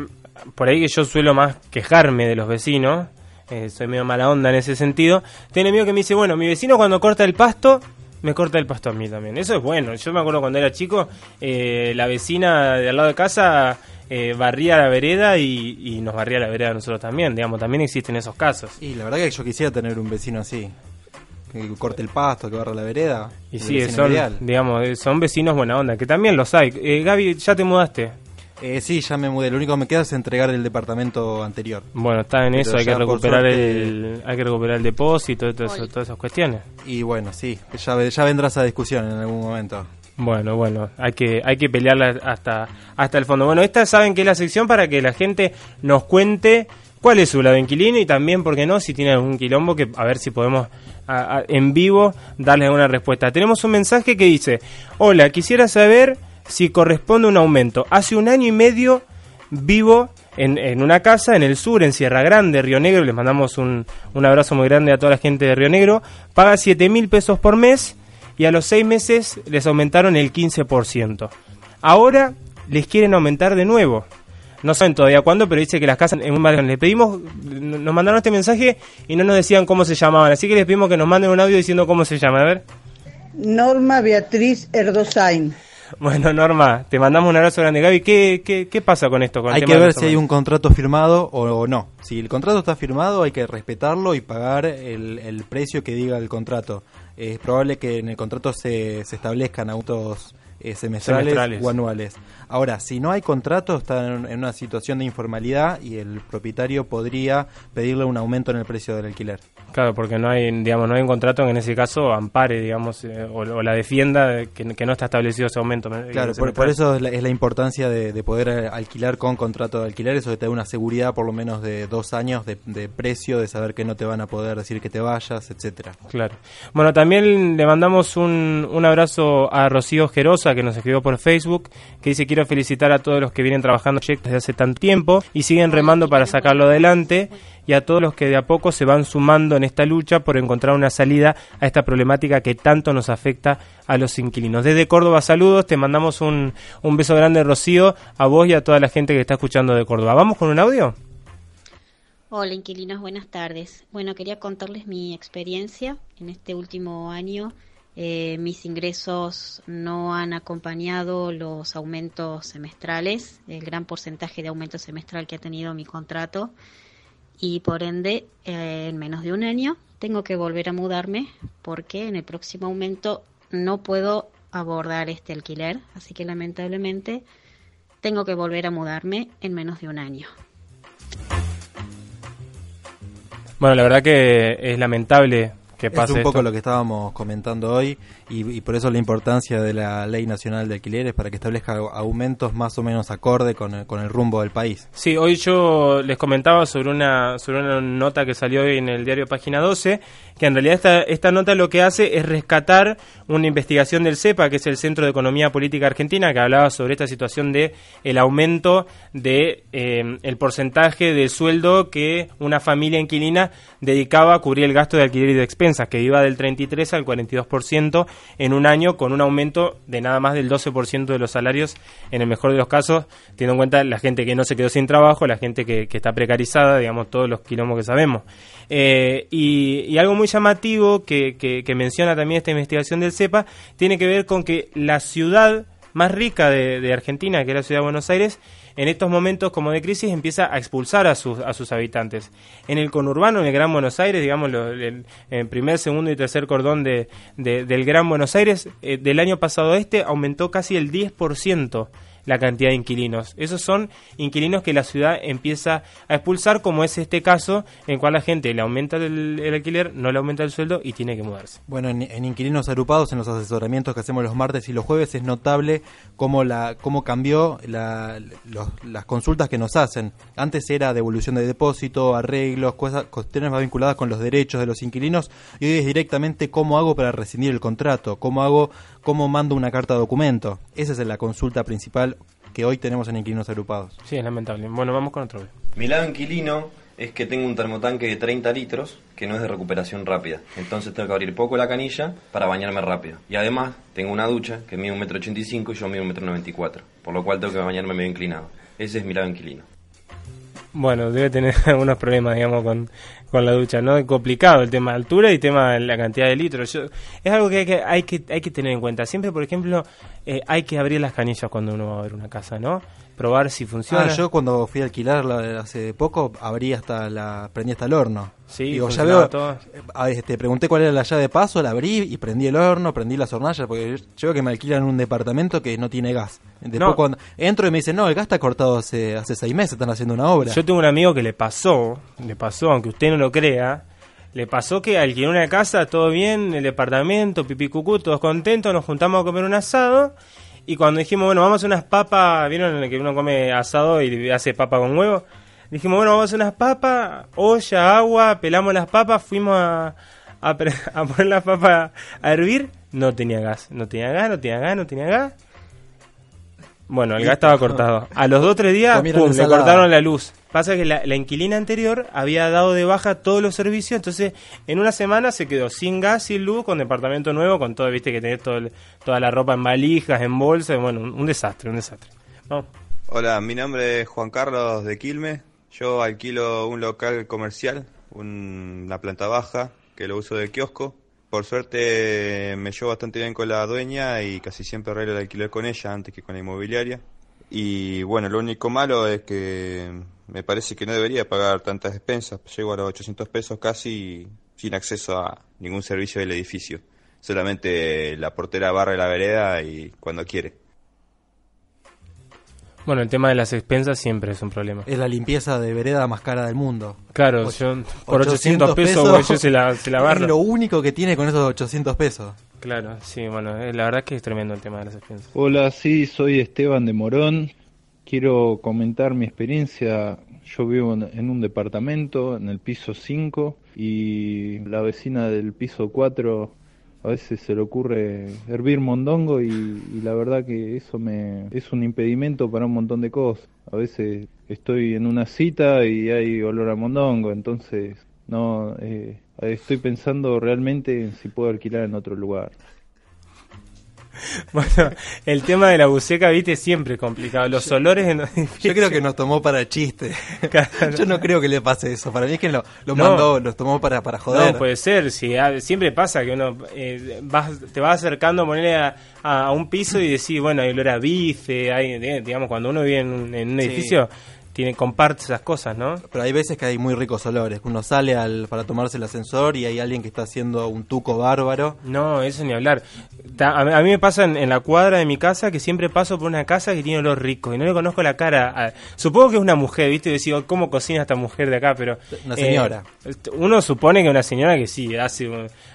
por ahí que yo suelo más quejarme de los vecinos, eh, soy medio mala onda en ese sentido, tiene amigo que me dice, bueno, mi vecino cuando corta el pasto, me corta el pasto a mí también. Eso es bueno. Yo me acuerdo cuando era chico, eh, la vecina de al lado de casa eh, barría la vereda y, y nos barría la vereda a nosotros también. Digamos, también existen esos casos. Y la verdad que yo quisiera tener un vecino así. Que corte el pasto, que barra la vereda. Y sí, son, ideal. digamos, eh, son vecinos buena onda, que también los hay. Eh, Gaby, ¿ya te mudaste? Eh, sí, ya me mudé. Lo único que me queda es entregar el departamento anterior. Bueno, está en Pero eso, hay que recuperar suerte- el hay que recuperar el depósito y todo eso- todas esas cuestiones. Y bueno, sí, ya, ya vendrá esa discusión en algún momento. Bueno, bueno, hay que hay que pelearla hasta hasta el fondo. Bueno, esta saben que es la sección para que la gente nos cuente cuál es su lado inquilino y también, ¿por qué no? Si tiene algún quilombo, que a ver si podemos en vivo darles alguna respuesta. Tenemos un mensaje que dice, hola, quisiera saber si corresponde un aumento. Hace un año y medio vivo en, en una casa en el sur, en Sierra Grande, Río Negro. Les mandamos un, un abrazo muy grande a toda la gente de Río Negro. Paga 7 mil pesos por mes y a los seis meses les aumentaron el 15%. Ahora les quieren aumentar de nuevo. No saben todavía cuándo, pero dice que las casas en un barrio. Le pedimos, nos mandaron este mensaje y no nos decían cómo se llamaban. Así que les pedimos que nos manden un audio diciendo cómo se llama. A ver. Norma Beatriz Erdosain. Bueno, Norma, te mandamos un abrazo grande. Gaby, ¿qué, qué, qué pasa con esto? Con el hay tema que ver si hay un contrato firmado o, o no. Si el contrato está firmado, hay que respetarlo y pagar el, el precio que diga el contrato. Es probable que en el contrato se, se establezcan autos eh, semestrales, Semestrales. o anuales. Ahora, si no hay contrato, está en, en una situación de informalidad y el propietario podría pedirle un aumento en el precio del alquiler. Claro, porque no hay, digamos, no hay un contrato que en ese caso ampare, digamos, eh, o, o la defienda de que, que no está establecido ese aumento. Claro, por, por eso es la, es la importancia de, de poder eh, alquilar con contrato de alquiler, eso te da una seguridad por lo menos de dos años de, de precio, de saber que no te van a poder decir que te vayas, etcétera. Claro. Bueno, también le mandamos un, un abrazo a Rocío Gerosa, que nos escribió por Facebook, que dice quiero felicitar a todos los que vienen trabajando desde hace tanto tiempo y siguen remando para sacarlo adelante y a todos los que de a poco se van sumando en esta lucha por encontrar una salida a esta problemática que tanto nos afecta a los inquilinos. Desde Córdoba, saludos, te mandamos un, un beso grande, Rocío, a vos y a toda la gente que está escuchando de Córdoba. ¿Vamos con un audio? Hola inquilinos, buenas tardes. Bueno, quería contarles mi experiencia en este último año. Eh, mis ingresos no han acompañado los aumentos semestrales, el gran porcentaje de aumento semestral que ha tenido mi contrato y por ende eh, en menos de un año tengo que volver a mudarme porque en el próximo aumento no puedo abordar este alquiler, así que lamentablemente tengo que volver a mudarme en menos de un año. Bueno, la verdad que es lamentable que pase es un poco esto. lo que estábamos comentando hoy y, y por eso la importancia de la Ley Nacional de Alquileres para que establezca aumentos más o menos acorde con el, con el rumbo del país. Sí, hoy yo les comentaba sobre una, sobre una nota que salió hoy en el diario Página 12, que en realidad esta, esta nota lo que hace es rescatar una investigación del CEPA, que es el Centro de Economía Política Argentina, que hablaba sobre esta situación de el aumento de eh, el porcentaje del sueldo que una familia inquilina dedicaba a cubrir el gasto de alquiler y de expensas, que iba del 33 al 42% en un año, con un aumento de nada más del 12% de los salarios, en el mejor de los casos, teniendo en cuenta la gente que no se quedó sin trabajo, la gente que, está precarizada, digamos, todos los quilombos que sabemos. Eh, y, algo muy llamativo que, menciona también esta investigación del CEPA tiene que ver con que la ciudad más rica de Argentina, que es la ciudad de Buenos Aires, en estos momentos como de crisis empieza a expulsar a sus, a sus habitantes. En el conurbano, en el Gran Buenos Aires, digamos, el, primer, segundo y tercer cordón de, de- del Gran Buenos Aires, eh, del año pasado este, aumentó casi el 10% la cantidad de inquilinos. Esos son inquilinos que la ciudad empieza a expulsar, como es este caso, en cual la gente le aumenta el, alquiler, no le aumenta el sueldo y tiene que mudarse. Bueno, en, en Inquilinos Agrupados, en los asesoramientos que hacemos los martes y los jueves, es notable cómo, la, cómo cambió la- los- las consultas que nos hacen. Antes era devolución de depósito, arreglos, cosas, cuestiones más vinculadas con los derechos de los inquilinos, y hoy es directamente cómo hago para rescindir el contrato, cómo hago, cómo mando una carta de documento. Esa es la consulta principal que hoy tenemos en Inquilinos Agrupados. Sí, es lamentable. Bueno, vamos con otro. Mi lado inquilino es que tengo un termotanque de 30 litros que no es de recuperación rápida. Entonces tengo que abrir poco la canilla para bañarme rápido. Y además tengo una ducha que mide 1,85m y yo mido 1,94m. Por lo cual tengo que bañarme medio inclinado. Ese es mi lado inquilino. Bueno, debe tener algunos problemas, digamos, con, con la ducha, ¿no? Es complicado el tema de altura y tema de la cantidad de litros. Yo- es algo que hay, que hay que hay que tener en cuenta. Siempre, por ejemplo, eh, hay que abrir las canillas cuando uno va a ver una casa, ¿no? Probar si funciona. Ah, yo cuando fui a alquilar la- hace poco abrí hasta la prendí hasta el horno. Sí, Digo, ya veo, todo. este, pregunté cuál era la llave de paso, la abrí y prendí el horno, prendí las hornallas, porque yo yo veo que me alquilan un departamento que no tiene gas. Después No. cuando entro y me dicen, no, el gas está cortado hace, hace seis meses, están haciendo una obra. Yo tengo un amigo que le pasó, le pasó, aunque usted no lo crea, le pasó que alquiló una casa, todo bien, el departamento, pipí cucú, todos contentos, nos juntamos a comer un asado y cuando dijimos, bueno, vamos a hacer unas papas, ¿vieron que uno come asado y hace papa con huevo? Dijimos, bueno, vamos a hacer unas papas, olla, agua, pelamos las papas, fuimos a, a, a poner las papas a hervir, no tenía gas, no tenía gas, no tenía gas, no tenía gas. Bueno, el gas estaba cortado. A los dos o tres días, pum, le cortaron la luz. Pasa que la, inquilina anterior había dado de baja todos los servicios, entonces en una semana se quedó sin gas, sin luz, con departamento nuevo, con todo, viste que tenés todo el- toda la ropa en valijas, en bolsas, bueno, un, desastre, un desastre. Hola, mi nombre es Juan Carlos de Quilmes. Yo alquilo un local comercial, un- una planta baja, que lo uso de kiosco. Por suerte me llevo bastante bien con la dueña y casi siempre arreglo el alquiler con ella antes que con la inmobiliaria. Y bueno, lo único malo es que me parece que no debería pagar tantas despensas. Llego a los 800 pesos casi sin acceso a ningún servicio del edificio. Solamente la portera barre la vereda y cuando quiere. Bueno, el tema de las expensas siempre es un problema. Es la limpieza de vereda más cara del mundo. Claro, yo por 800 pesos, güey, yo se la, se la barro. Es lo único que tiene con esos 800 pesos. Claro, sí, bueno, eh, la verdad que es tremendo el tema de las expensas. Hola, sí, soy Esteban de Morón. Quiero comentar mi experiencia. Yo vivo en, un departamento, en el piso 5, y la vecina del piso 4 a veces se le ocurre hervir mondongo y, y la verdad que eso me es un impedimento para un montón de cosas. A veces estoy en una cita y hay olor a mondongo, entonces no eh, estoy pensando realmente en si puedo alquilar en otro lugar. Bueno, el tema de la buceca, viste, siempre es complicado. Los olores en Yo creo que nos tomó para chiste. Yo no creo que le pase eso. Para mí es que lo, lo No. mandó, los tomó para, para joder. No, puede ser. Si, siempre pasa que uno eh, vas- te vas acercando a ponerle a, un piso y decís, bueno, hay olor a bife, hay, eh, digamos, cuando uno vive en un, en un Sí. Tiene comparte esas cosas, ¿no? Pero hay veces que hay muy ricos olores. Uno sale al, para tomarse el ascensor y hay alguien que está haciendo un tuco bárbaro. No, eso ni hablar. A, mí- a mí me pasa en, en la cuadra de mi casa que siempre paso por una casa que tiene olor rico y no le conozco la cara. a- supongo que es una mujer, ¿viste? Y digo, ¿cómo cocina esta mujer de acá? Pero Una señora. eh, uno supone que una señora que sí, hace,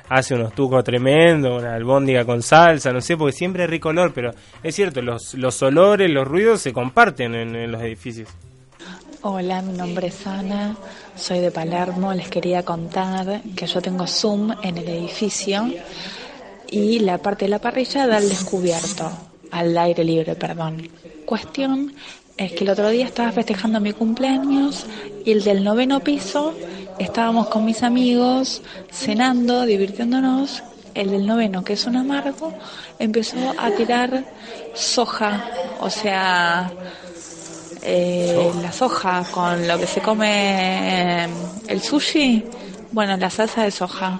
hace unos tucos tremendos, una albóndiga con salsa, no sé, porque siempre hay rico olor, pero es cierto, los, los olores, los ruidos se comparten en, en los edificios. Hola, mi nombre es Ana, soy de Palermo. Les quería contar que yo tengo Zoom en el edificio y la parte de la parrilla da al descubierto, al aire libre, perdón. Cuestión es que el otro día estaba festejando mi cumpleaños y el del noveno piso estábamos con mis amigos cenando, divirtiéndonos. El del noveno, que es un amargo, empezó a tirar soja, o sea, eh, la soja con lo que se come eh, el sushi, bueno, la salsa de soja.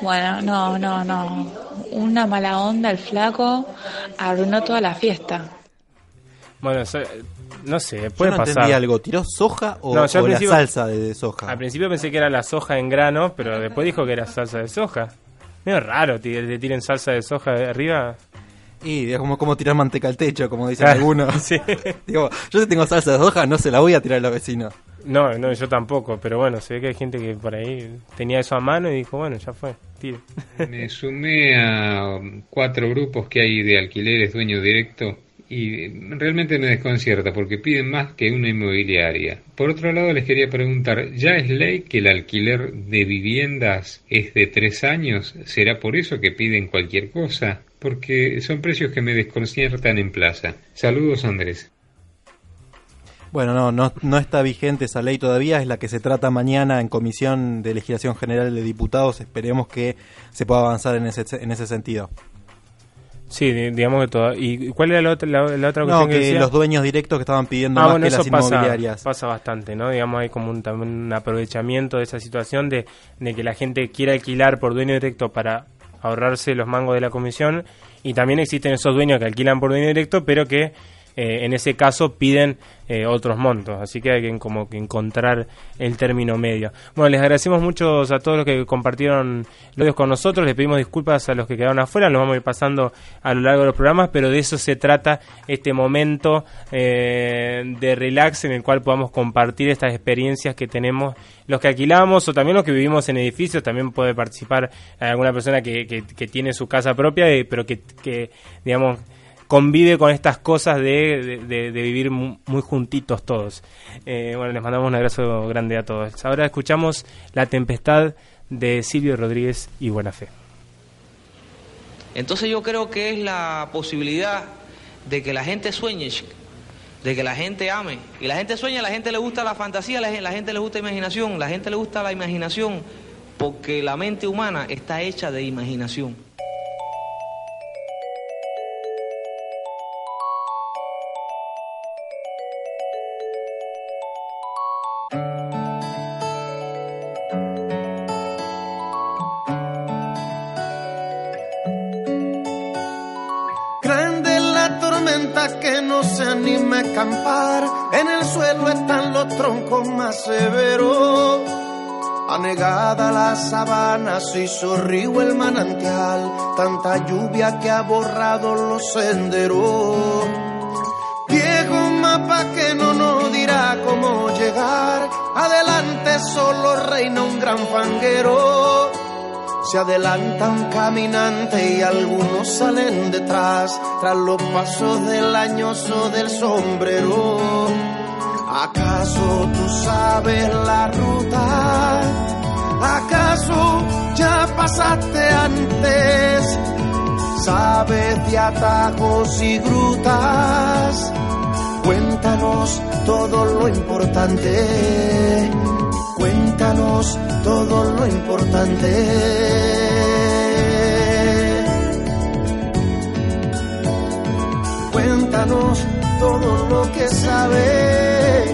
Bueno, no, no, no. Una mala onda, el flaco arruinó toda la fiesta. Bueno, so- no sé, Yo puede no pasar. entendí algo. ¿Tiró soja o, No, yo o la salsa de soja? Al principio pensé que era la soja en grano, pero después dijo que era salsa de soja. Medio raro, que te tiren salsa de soja de arriba. Y es como, como tirar manteca al techo, como dicen Ah, algunos. sí. Digo, yo si tengo salsa de soja, no se la voy a tirar a los vecinos. No, no, yo tampoco, pero bueno, se ve que hay gente que por ahí tenía eso a mano y dijo, bueno, ya fue, tire. Me sumé a cuatro grupos que hay de alquileres dueño directo y realmente me desconcierta porque piden más que una inmobiliaria. Por otro lado, les quería preguntar, ¿ya es ley que el alquiler de viviendas es de tres años? ¿Será por eso que piden cualquier cosa? Porque son precios que me desconciertan en plaza. Saludos, Andrés. Bueno, no, no, no está vigente esa ley todavía, es la que se trata mañana en Comisión de Legislación General de Diputados. Esperemos que se pueda avanzar en ese, en ese sentido. Sí, di- digamos que todo. ¿Y cuál era la otra, la, la otra No, cuestión que, que decía? los dueños directos que estaban pidiendo Ah, más bueno, que eso las pasa, inmobiliarias. pasa bastante, ¿no? Digamos, hay como un, también un aprovechamiento de esa situación de, de que la gente quiere alquilar por dueño directo para ahorrarse los mangos de la comisión. Y también existen esos dueños que alquilan por dueño directo, pero que eh, en ese caso piden eh, otros montos, así que hay que como que encontrar el término medio. Bueno, les agradecemos mucho a todos los que compartieron los con nosotros, les pedimos disculpas a los que quedaron afuera, nos vamos a ir pasando a lo largo de los programas, pero de eso se trata este momento eh, de relax en el cual podamos compartir estas experiencias que tenemos los que alquilamos o también los que vivimos en edificios, también puede participar alguna persona que tiene su casa propia, eh, pero que, que digamos convive con estas cosas de, de- vivir mu- muy juntitos todos. Eh, bueno, les mandamos un abrazo grande a todos. Ahora escuchamos La Tempestad de Silvio Rodríguez y Buena Fe. Entonces yo creo que es la posibilidad de que la gente sueñe de que la gente ame. Y la gente sueña, la gente le gusta la fantasía, la gente, la gente le gusta la imaginación, la gente le gusta la imaginación, porque la mente humana está hecha de imaginación. Grande la tormenta que no se anima a acampar. En el suelo están los troncos más severos. Anegada la sabana se hizo río el manantial. Tanta lluvia que ha borrado los senderos. Viejo mapa que no nos dirá cómo llegar. Adelante solo reina un gran fanguero. Se adelanta un caminante y algunos salen detrás, tras los pasos del añoso del sombrero. ¿Acaso tú sabes la ruta? ¿Acaso ya pasaste antes? ¿Sabes de atajos y grutas? Cuéntanos todo lo importante. Cuéntanos todo lo importante. Cuéntanos todo lo que sabes.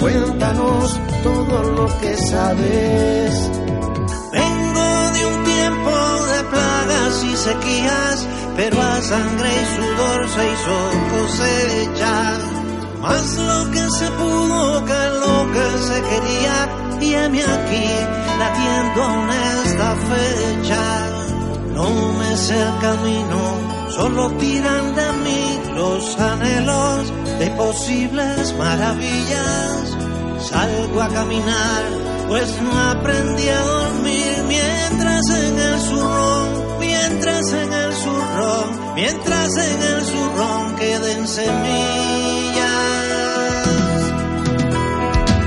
Cuéntanos todo lo que sabes. Vengo de un tiempo de plagas y sequías, pero a sangre y sudor se hizo cosecha. Más lo que se pudo que lo que se quería, y heme aquí latiendo en esta fecha. No me sé el camino, solo tiran de mí los anhelos de posibles maravillas. Salgo a caminar, pues no aprendí a dormir mientras en el zurrón, mientras en el mientras en el zurrón queden semillas.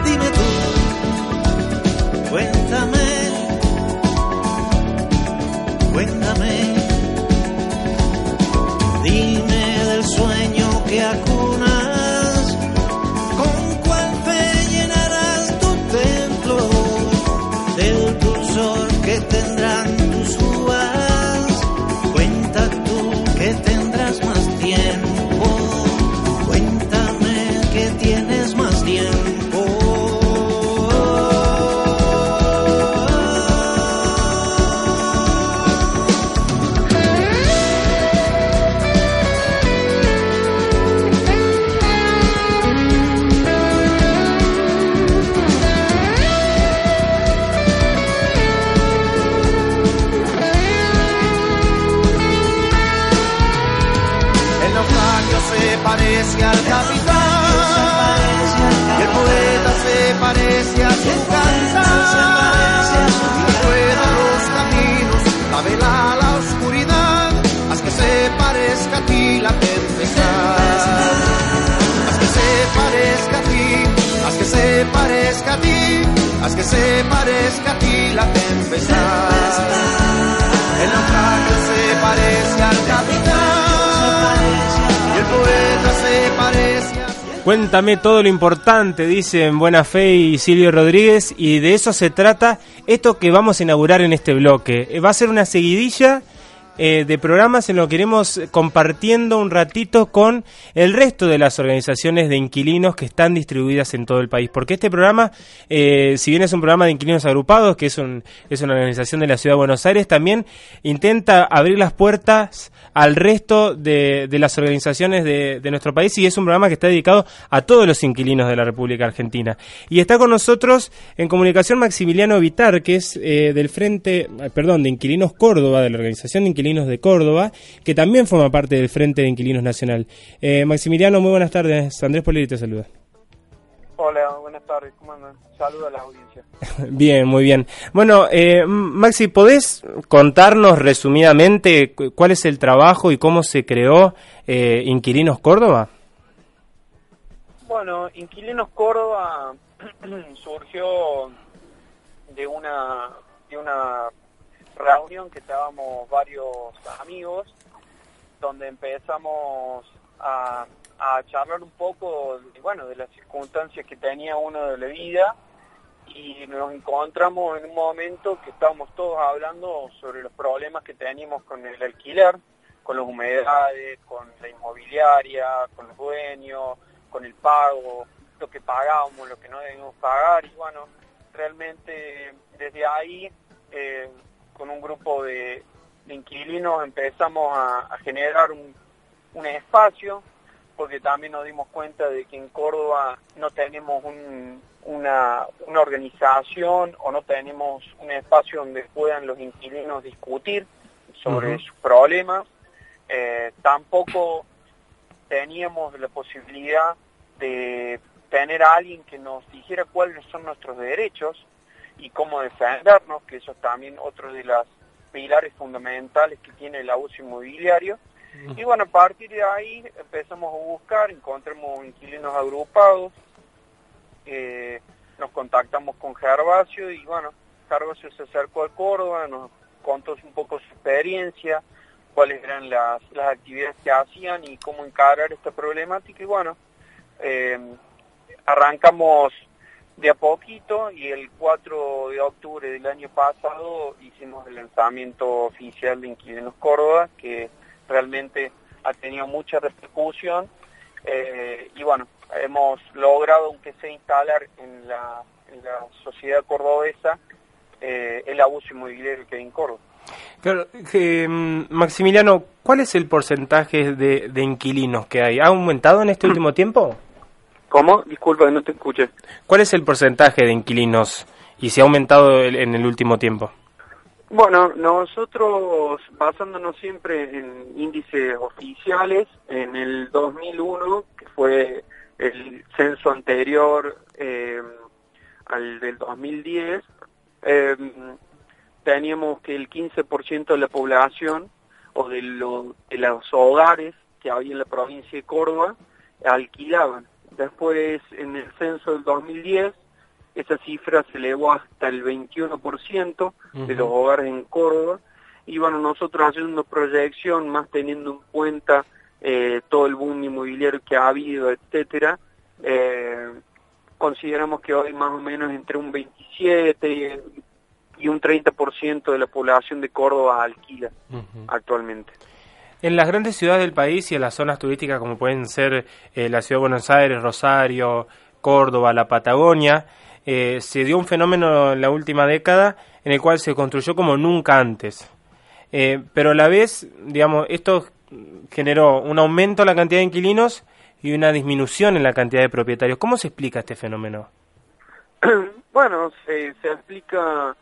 Dime tú, cuéntame, cuéntame, dime del sueño que acunas, que se parezca a ti la tempestad. El naufragio se parece al capitán. Y el poeta se parece a Cuéntame todo lo importante, dicen Buena Fe y Silvio Rodríguez, y de eso se trata esto que vamos a inaugurar en este bloque. Eh, Va a ser una seguidilla eh, de programas en lo que iremos compartiendo un ratito con el resto de las organizaciones de inquilinos que están distribuidas en todo el país. Porque este programa, eh, si bien es un programa de inquilinos agrupados, que es, un, es una organización de la Ciudad de Buenos Aires, también intenta abrir las puertas al resto de, de las organizaciones de, de nuestro país y es un programa que está dedicado a todos los inquilinos de la República Argentina. Y está con nosotros en comunicación Maximiliano Vitar, que es eh, del Frente, perdón, de Inquilinos Córdoba, de la Organización de Inquilinos de Córdoba, que también forma parte del Frente de Inquilinos Nacional. Eh, Maximiliano, muy buenas tardes. Andrés Poleri te saluda. Hola, buenas tardes, ¿cómo andan? Saludos a la audiencia. Bien, muy bien. Bueno, eh, Maxi, ¿podés contarnos resumidamente cu- cuál es el trabajo y cómo se creó eh, Inquilinos Córdoba? Bueno, Inquilinos Córdoba surgió de una de una reunión que estábamos varios amigos donde empezamos a, charlar un poco, de, bueno, de las circunstancias que tenía uno de la vida y nos encontramos en un momento que estábamos todos hablando sobre los problemas que teníamos con el alquiler, con las humedades, con la inmobiliaria, con los dueños, con el pago, lo que pagábamos, lo que no debíamos pagar y bueno, realmente desde ahí eh, con un grupo de, de inquilinos empezamos a, a generar un, un espacio porque también nos dimos cuenta de que en Córdoba no tenemos un, una, una organización o no tenemos un espacio donde puedan los inquilinos discutir sobre sus problemas. Eh, tampoco teníamos la posibilidad de tener a alguien que nos dijera cuáles son nuestros derechos y cómo defendernos, que eso es también otro de los pilares fundamentales que tiene el abuso inmobiliario. Y bueno, a partir de ahí empezamos a buscar, encontramos inquilinos agrupados, eh, nos contactamos con Gervasio y bueno, Gervasio se acercó a Córdoba, nos contó un poco su experiencia, cuáles eran las, las actividades que hacían y cómo encarar esta problemática y bueno, eh, arrancamos de a poquito y el 4 de octubre del año pasado hicimos el lanzamiento oficial de Inquilinos Córdoba que realmente ha tenido mucha repercusión eh, y bueno, hemos logrado aunque sea instalar en la, en la sociedad cordobesa eh, el abuso inmobiliario que hay en Córdoba. Claro, mm, Maximiliano, ¿cuál es el porcentaje de, de inquilinos que hay? ¿Ha aumentado en este último tiempo? ¿Cómo? Disculpa, no te escuché. ¿Cuál es el porcentaje de inquilinos y si ha aumentado el- en el último tiempo? Bueno, nosotros basándonos siempre en índices oficiales, en el 2001, que fue el censo anterior eh, al del 2010, eh, teníamos que el 15% de la población o de, lo- de los hogares que había en la provincia de Córdoba alquilaban. Después, en el censo del 2010, esa cifra se elevó hasta el 21% de los hogares en Córdoba. Y bueno, nosotros haciendo una proyección, más teniendo en cuenta eh, todo el boom inmobiliario que ha habido, etcétera, eh, consideramos que hoy más o menos entre un 27 y un 30% de la población de Córdoba alquila actualmente. En las grandes ciudades del país y en las zonas turísticas como pueden ser eh, la Ciudad de Buenos Aires, Rosario, Córdoba, la Patagonia, eh, se dio un fenómeno en la última década en el cual se construyó como nunca antes. Eh, pero a la vez, digamos, esto generó un aumento en la cantidad de inquilinos y una disminución en la cantidad de propietarios. ¿Cómo se explica este fenómeno? bueno, se, se explica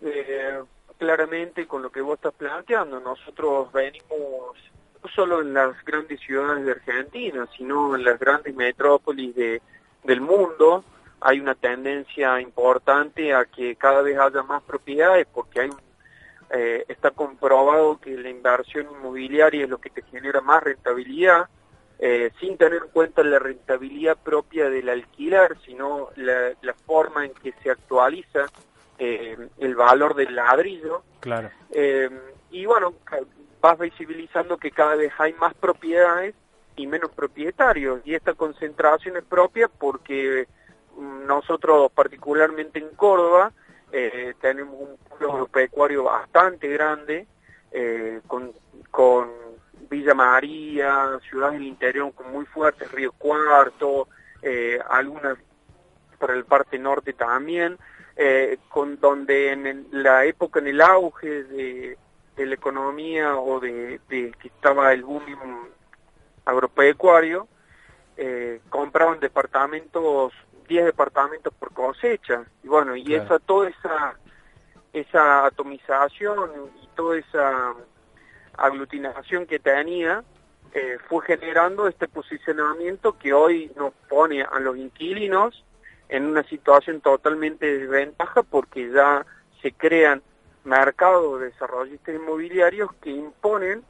eh, claramente con lo que vos estás planteando. Nosotros venimos no solo en las grandes ciudades de Argentina, sino en las grandes metrópolis de, del mundo. Hay una tendencia importante a que cada vez haya más propiedades porque hay eh, está comprobado que la inversión inmobiliaria es lo que te genera más rentabilidad, eh, sin tener en cuenta la rentabilidad propia del alquiler, sino la forma en que se actualiza eh, el valor del ladrillo. Claro. Eh, y bueno, vas visibilizando que cada vez hay más propiedades y menos propietarios. Y esta concentración es propia porque mm, nosotros, particularmente en Córdoba, eh, tenemos un pueblo agropecuario bastante grande, eh, con, con Villa María, ciudades del interior con muy fuertes, Río Cuarto, eh, algunas por el parte norte también, eh, con donde en el- la época, en el auge de, de la economía o de, de que estaba el boom agropecuario, eh, compraban departamentos, 10 departamentos por cosecha, y bueno, y Claro. esa, toda esa, esa atomización y toda esa aglutinación que tenía, eh, fue generando este posicionamiento que hoy nos pone a los inquilinos en una situación totalmente de desventaja porque ya se crean mercados de desarrollistas inmobiliarios que imponen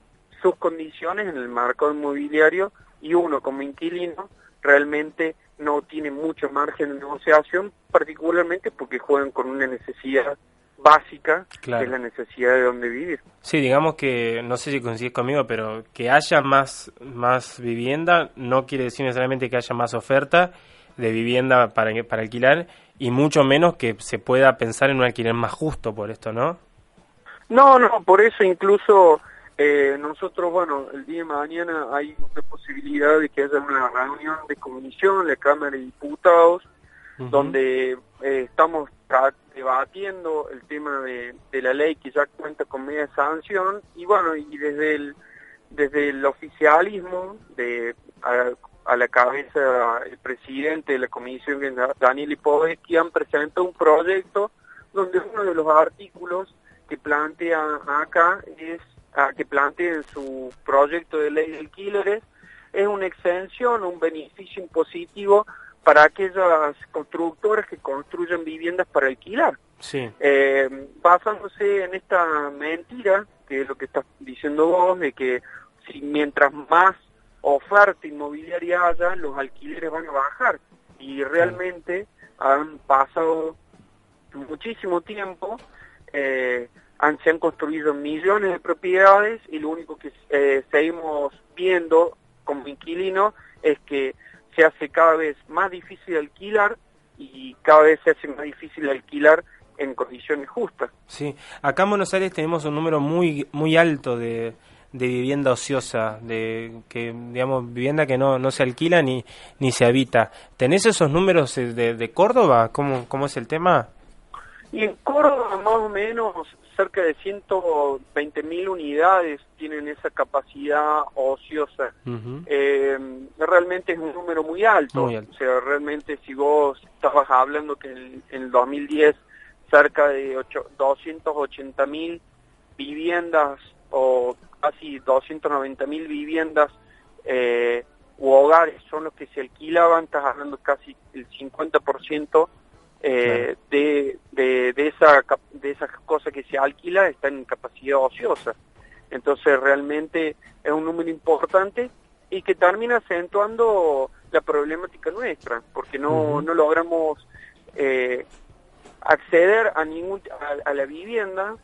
sus condiciones en el mercado inmobiliario y uno como inquilino realmente no tiene mucho margen de negociación, particularmente porque juegan con una necesidad básica, Claro. que es la necesidad de dónde vivir. Sí, digamos que, no sé si coincides conmigo, pero que haya más, más vivienda no quiere decir necesariamente que haya más oferta de vivienda para, para alquilar y mucho menos que se pueda pensar en un alquiler más justo por esto, ¿no? No, no, por eso incluso eh, nosotros, bueno, el día de mañana hay una posibilidad de que haya una reunión de comisión, la Cámara de Diputados, donde eh, estamos debatiendo el tema de, de la ley que ya cuenta con media sanción y bueno, y desde el desde el oficialismo de a, a la cabeza el presidente de la comisión Daniel Lipovetsky han presentado un proyecto donde uno de los artículos que plantea acá es ah, que plantea en su proyecto de ley de alquileres es una exención, un beneficio impositivo para aquellas constructoras que construyen viviendas para alquilar. Sí. Eh, basándose en esta mentira, que es lo que estás diciendo vos, de que si mientras más oferta inmobiliaria haya, los alquileres van a bajar. Y realmente han pasado muchísimo tiempo, eh, han, se han construido millones de propiedades y lo único que eh, seguimos viendo como inquilino es que se hace cada vez más difícil alquilar y cada vez se hace más difícil alquilar en condiciones justas. Sí, acá en Buenos Aires tenemos un número muy muy alto de, de vivienda ociosa, de que digamos vivienda que no, no se alquila ni ni se habita. ¿Tenés esos números de, de Córdoba? ¿Cómo, ¿Cómo es el tema? Y en Córdoba más o menos cerca de 120 mil unidades tienen esa capacidad ociosa. Eh, realmente es un número muy alto. Muy alto. O sea, realmente si vos estabas hablando que en, el 2010 cerca de ocho- 280 mil viviendas o casi 290 mil viviendas eh, u hogares son los que se alquilaban, estás hablando casi el 50% eh, de, de, de esa de esa cosa que se alquila está en capacidad ociosa. Entonces realmente es un número importante y que termina acentuando la problemática nuestra, porque no, no logramos eh, acceder a ningún a, a la vivienda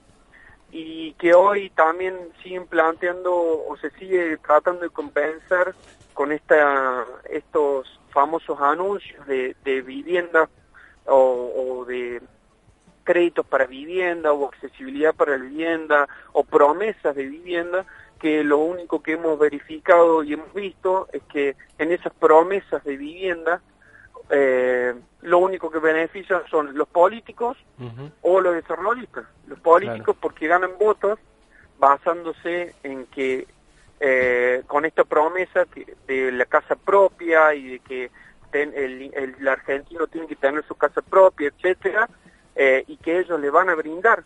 y que hoy también siguen planteando o se sigue tratando de compensar con esta estos famosos anuncios de, de vivienda o, o de créditos para vivienda o accesibilidad para vivienda o promesas de vivienda que lo único que hemos verificado y hemos visto es que en esas promesas de vivienda eh, lo único que benefician son los políticos o los desarrollistas. Los políticos porque ganan votos basándose en que eh, con esta promesa de la casa propia y de que ten- el, el argentino tiene que tener su casa propia, etcétera, eh, y que ellos le van a brindar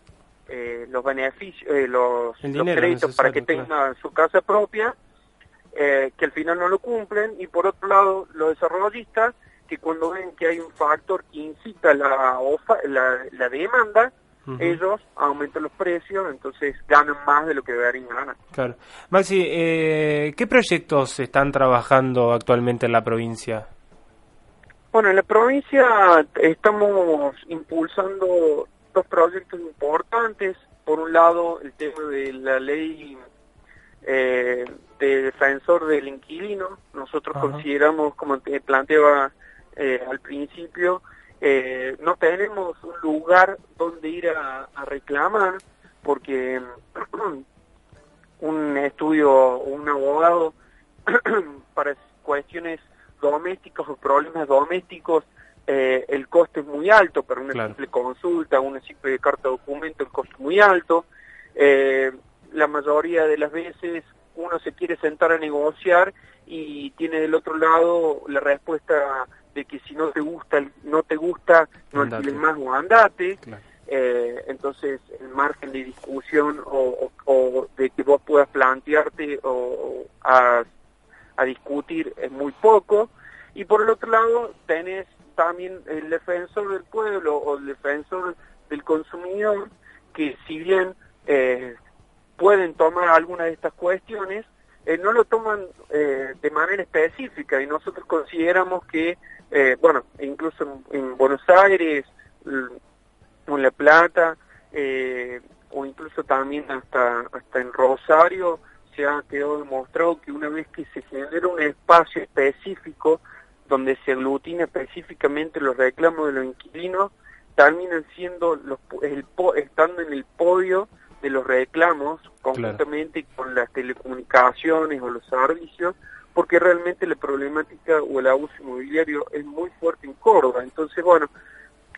eh, los beneficios, eh, los, los créditos para que tengan su casa propia, eh, que al final no lo cumplen, y por otro lado los desarrollistas que cuando ven que hay un factor que incita la, ofa- la, la demanda, ellos aumentan los precios, entonces ganan más de lo que deberían ganar. Claro. Maxi, eh, ¿qué proyectos están trabajando actualmente en la provincia? Bueno, en la provincia estamos impulsando dos proyectos importantes. Por un lado, el tema de la ley eh, de defensor del inquilino. Nosotros Ajá. consideramos, como te planteaba eh, al principio, eh, no tenemos un lugar donde ir a, a reclamar porque un estudio, un abogado para cuestiones domésticas o problemas domésticos, eh, el coste es muy alto para una simple consulta, una simple carta de documento, el coste es muy alto. Eh, la mayoría de las veces uno se quiere sentar a negociar y tiene del otro lado la respuesta de que si no te gusta, no te gusta, no alquiles más o andate. Eh, entonces el margen de discusión o, o- o de que vos puedas plantearte o, a, a discutir es muy poco. Y por el otro lado tenés también el defensor del pueblo o el defensor del consumidor que si bien eh, pueden tomar alguna de estas cuestiones eh, no lo toman eh, de manera específica y nosotros consideramos que eh, bueno incluso en, en Buenos Aires o en La Plata eh, o incluso también hasta, hasta en Rosario, se ha quedado demostrado que una vez que se genera un espacio específico donde se aglutina específicamente los reclamos de los inquilinos, terminan siendo los, el, estando en el podio de los reclamos conjuntamente con las telecomunicaciones o los servicios, porque realmente la problemática o el abuso inmobiliario es muy fuerte en Córdoba. Entonces, bueno,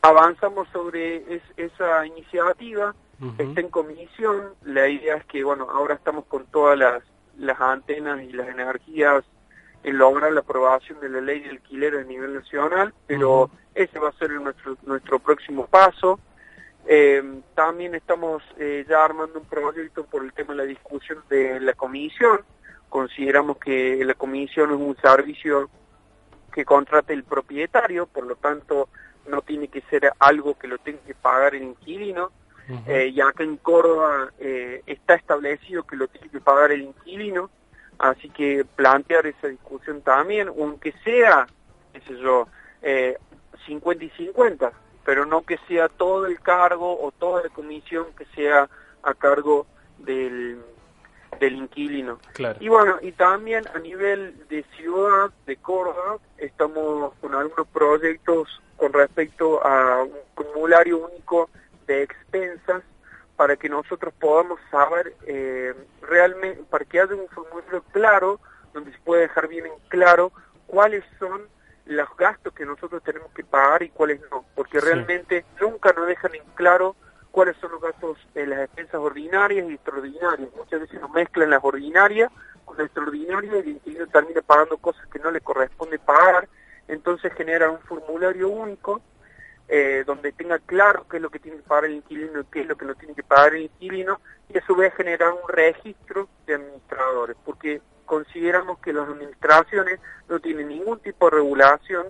avanzamos sobre esa iniciativa, está en comisión, la idea es que, bueno, ahora estamos con todas las, las antenas y las energías en lograr la aprobación de la ley de alquiler a nivel nacional, pero ese va a ser nuestro, nuestro próximo paso. Eh, también estamos eh, ya armando un proyecto por el tema de la discusión de la comisión. Consideramos que la comisión es un servicio que contrate el propietario, por lo tanto no tiene que ser algo que lo tenga que pagar el inquilino. Eh, ya que en Córdoba está establecido que lo tiene que pagar el inquilino, así que plantear esa discusión también, aunque sea, qué sé yo, 50 y 50, pero no que sea todo el cargo o toda la comisión que sea a cargo del, del inquilino. Y bueno, y también a nivel de ciudad, de Córdoba, estamos con algunos proyectos con respecto a un formulario único de expensas para que nosotros podamos saber eh, realmente, para que haya un formulario claro, donde se puede dejar bien en claro cuáles son los gastos que nosotros tenemos que pagar y cuáles no, porque realmente nunca nos dejan en claro cuáles son los gastos en las expensas ordinarias y extraordinarias. Muchas veces nos mezclan las ordinarias con las extraordinarias y el inquilino termina pagando cosas que no le corresponde pagar, entonces generan un formulario único eh, donde tenga claro qué es lo que tiene que pagar el inquilino y qué es lo que no tiene que pagar el inquilino y a su vez generar un registro de administradores, porque consideramos que las administraciones no tienen ningún tipo de regulación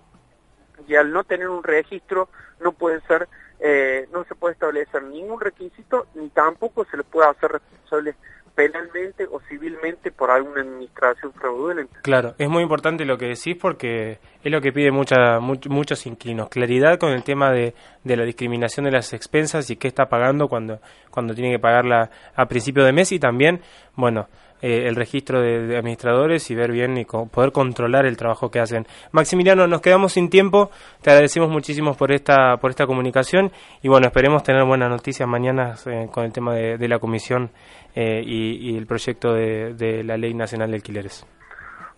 y al no tener un registro no pueden ser eh, no se puede establecer ningún requisito ni tampoco se les puede hacer responsables penalmente o civilmente por alguna administración fraudulenta. Claro, es muy importante lo que decís porque es lo que pide mucha, muchos inquilinos, claridad con el tema de, de, la discriminación de las expensas y qué está pagando cuando, cuando tiene que pagarla a principio de mes y también, bueno, eh, el registro de, administradores y ver bien y poder controlar el trabajo que hacen. Maximiliano, nos quedamos sin tiempo, te agradecemos muchísimo por esta, por esta comunicación y bueno, esperemos tener buenas noticias mañana eh, con el tema de, la comisión eh, y, el proyecto de, la Ley Nacional de Alquileres.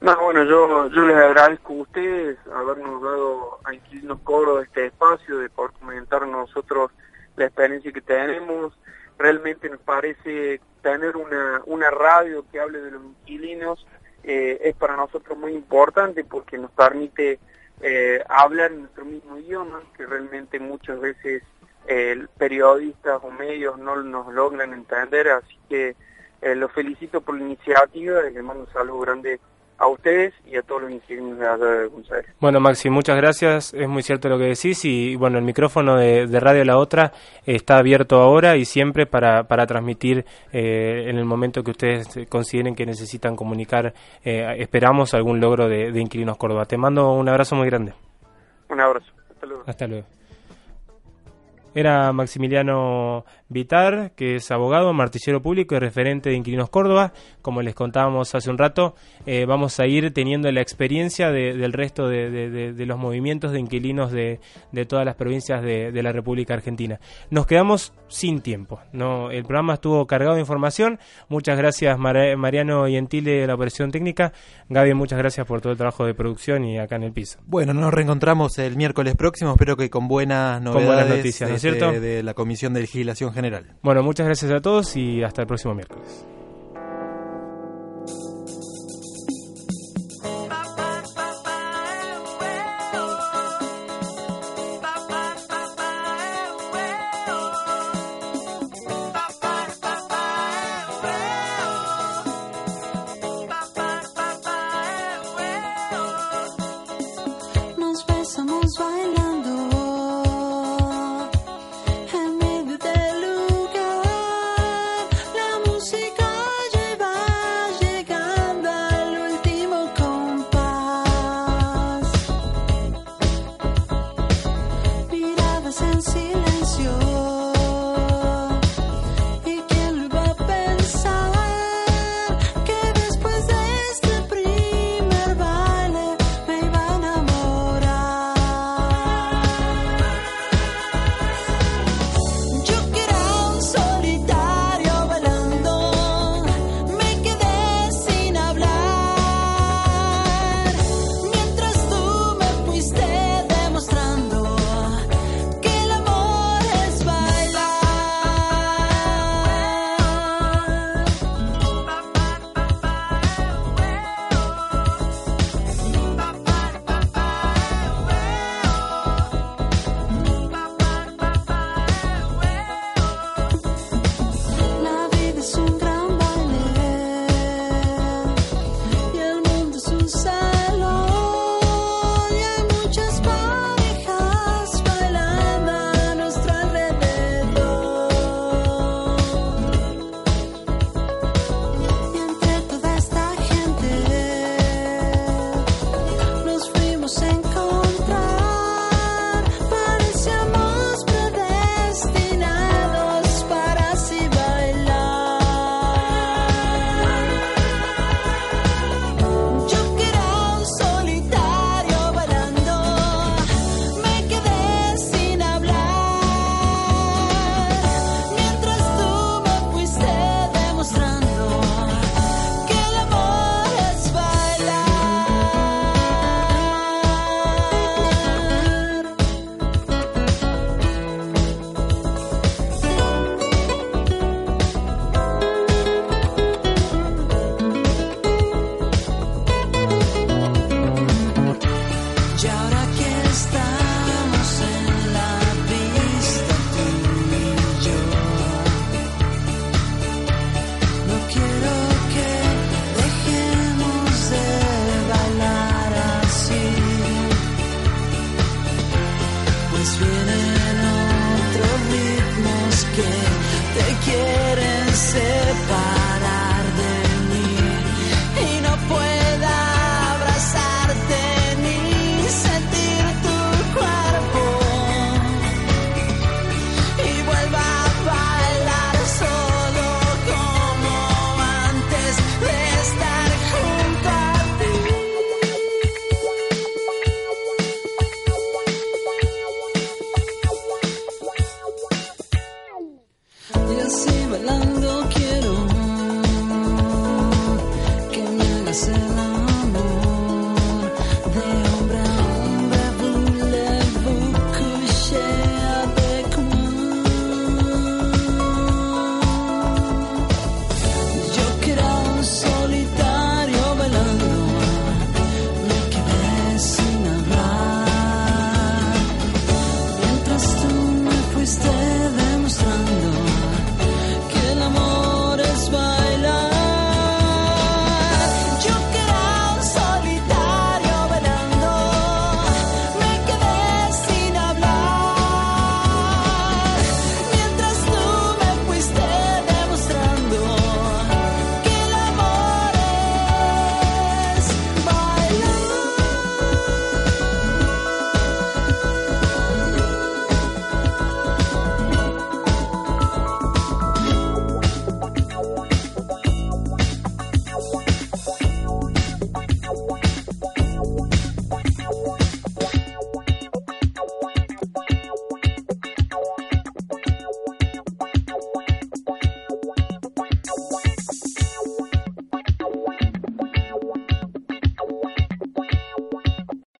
No, bueno, yo, yo les agradezco a ustedes habernos dado a Inquilinos Coro este espacio, de poder comentar nosotros la experiencia que tenemos. Realmente nos parece tener una, una radio que hable de los inquilinos eh, es para nosotros muy importante porque nos permite eh, hablar nuestro mismo idioma, que realmente muchas veces eh, periodistas o medios no nos logran entender, así que los felicito por la iniciativa y les mando un saludo grande a ustedes y a todos los inquilinos de González. Bueno, Maxi, muchas gracias. Es muy cierto lo que decís y bueno, el micrófono de, Radio La Otra está abierto ahora y siempre para, para transmitir eh, en el momento que ustedes consideren que necesitan comunicar. Eh, esperamos algún logro de, de Inquilinos Córdoba. Te mando un abrazo muy grande. Un abrazo. Hasta luego. Hasta luego. Era Maximiliano Vitar, que es abogado, martillero público y referente de Inquilinos Córdoba. Como les contábamos hace un rato, eh, vamos a ir teniendo la experiencia del resto de, los movimientos de inquilinos de, todas las provincias de, la República Argentina. Nos quedamos sin tiempo. ¿no? El programa estuvo cargado de información. Muchas gracias Mariano y Entile de la operación técnica. Gaby, muchas gracias por todo el trabajo de producción y acá en el piso. Bueno, nos reencontramos el miércoles próximo, espero que con buenas novedades. Con buenas noticias, ¿no es cierto? de la Comisión de Legislación General. Bueno, muchas gracias a todos y hasta el próximo miércoles.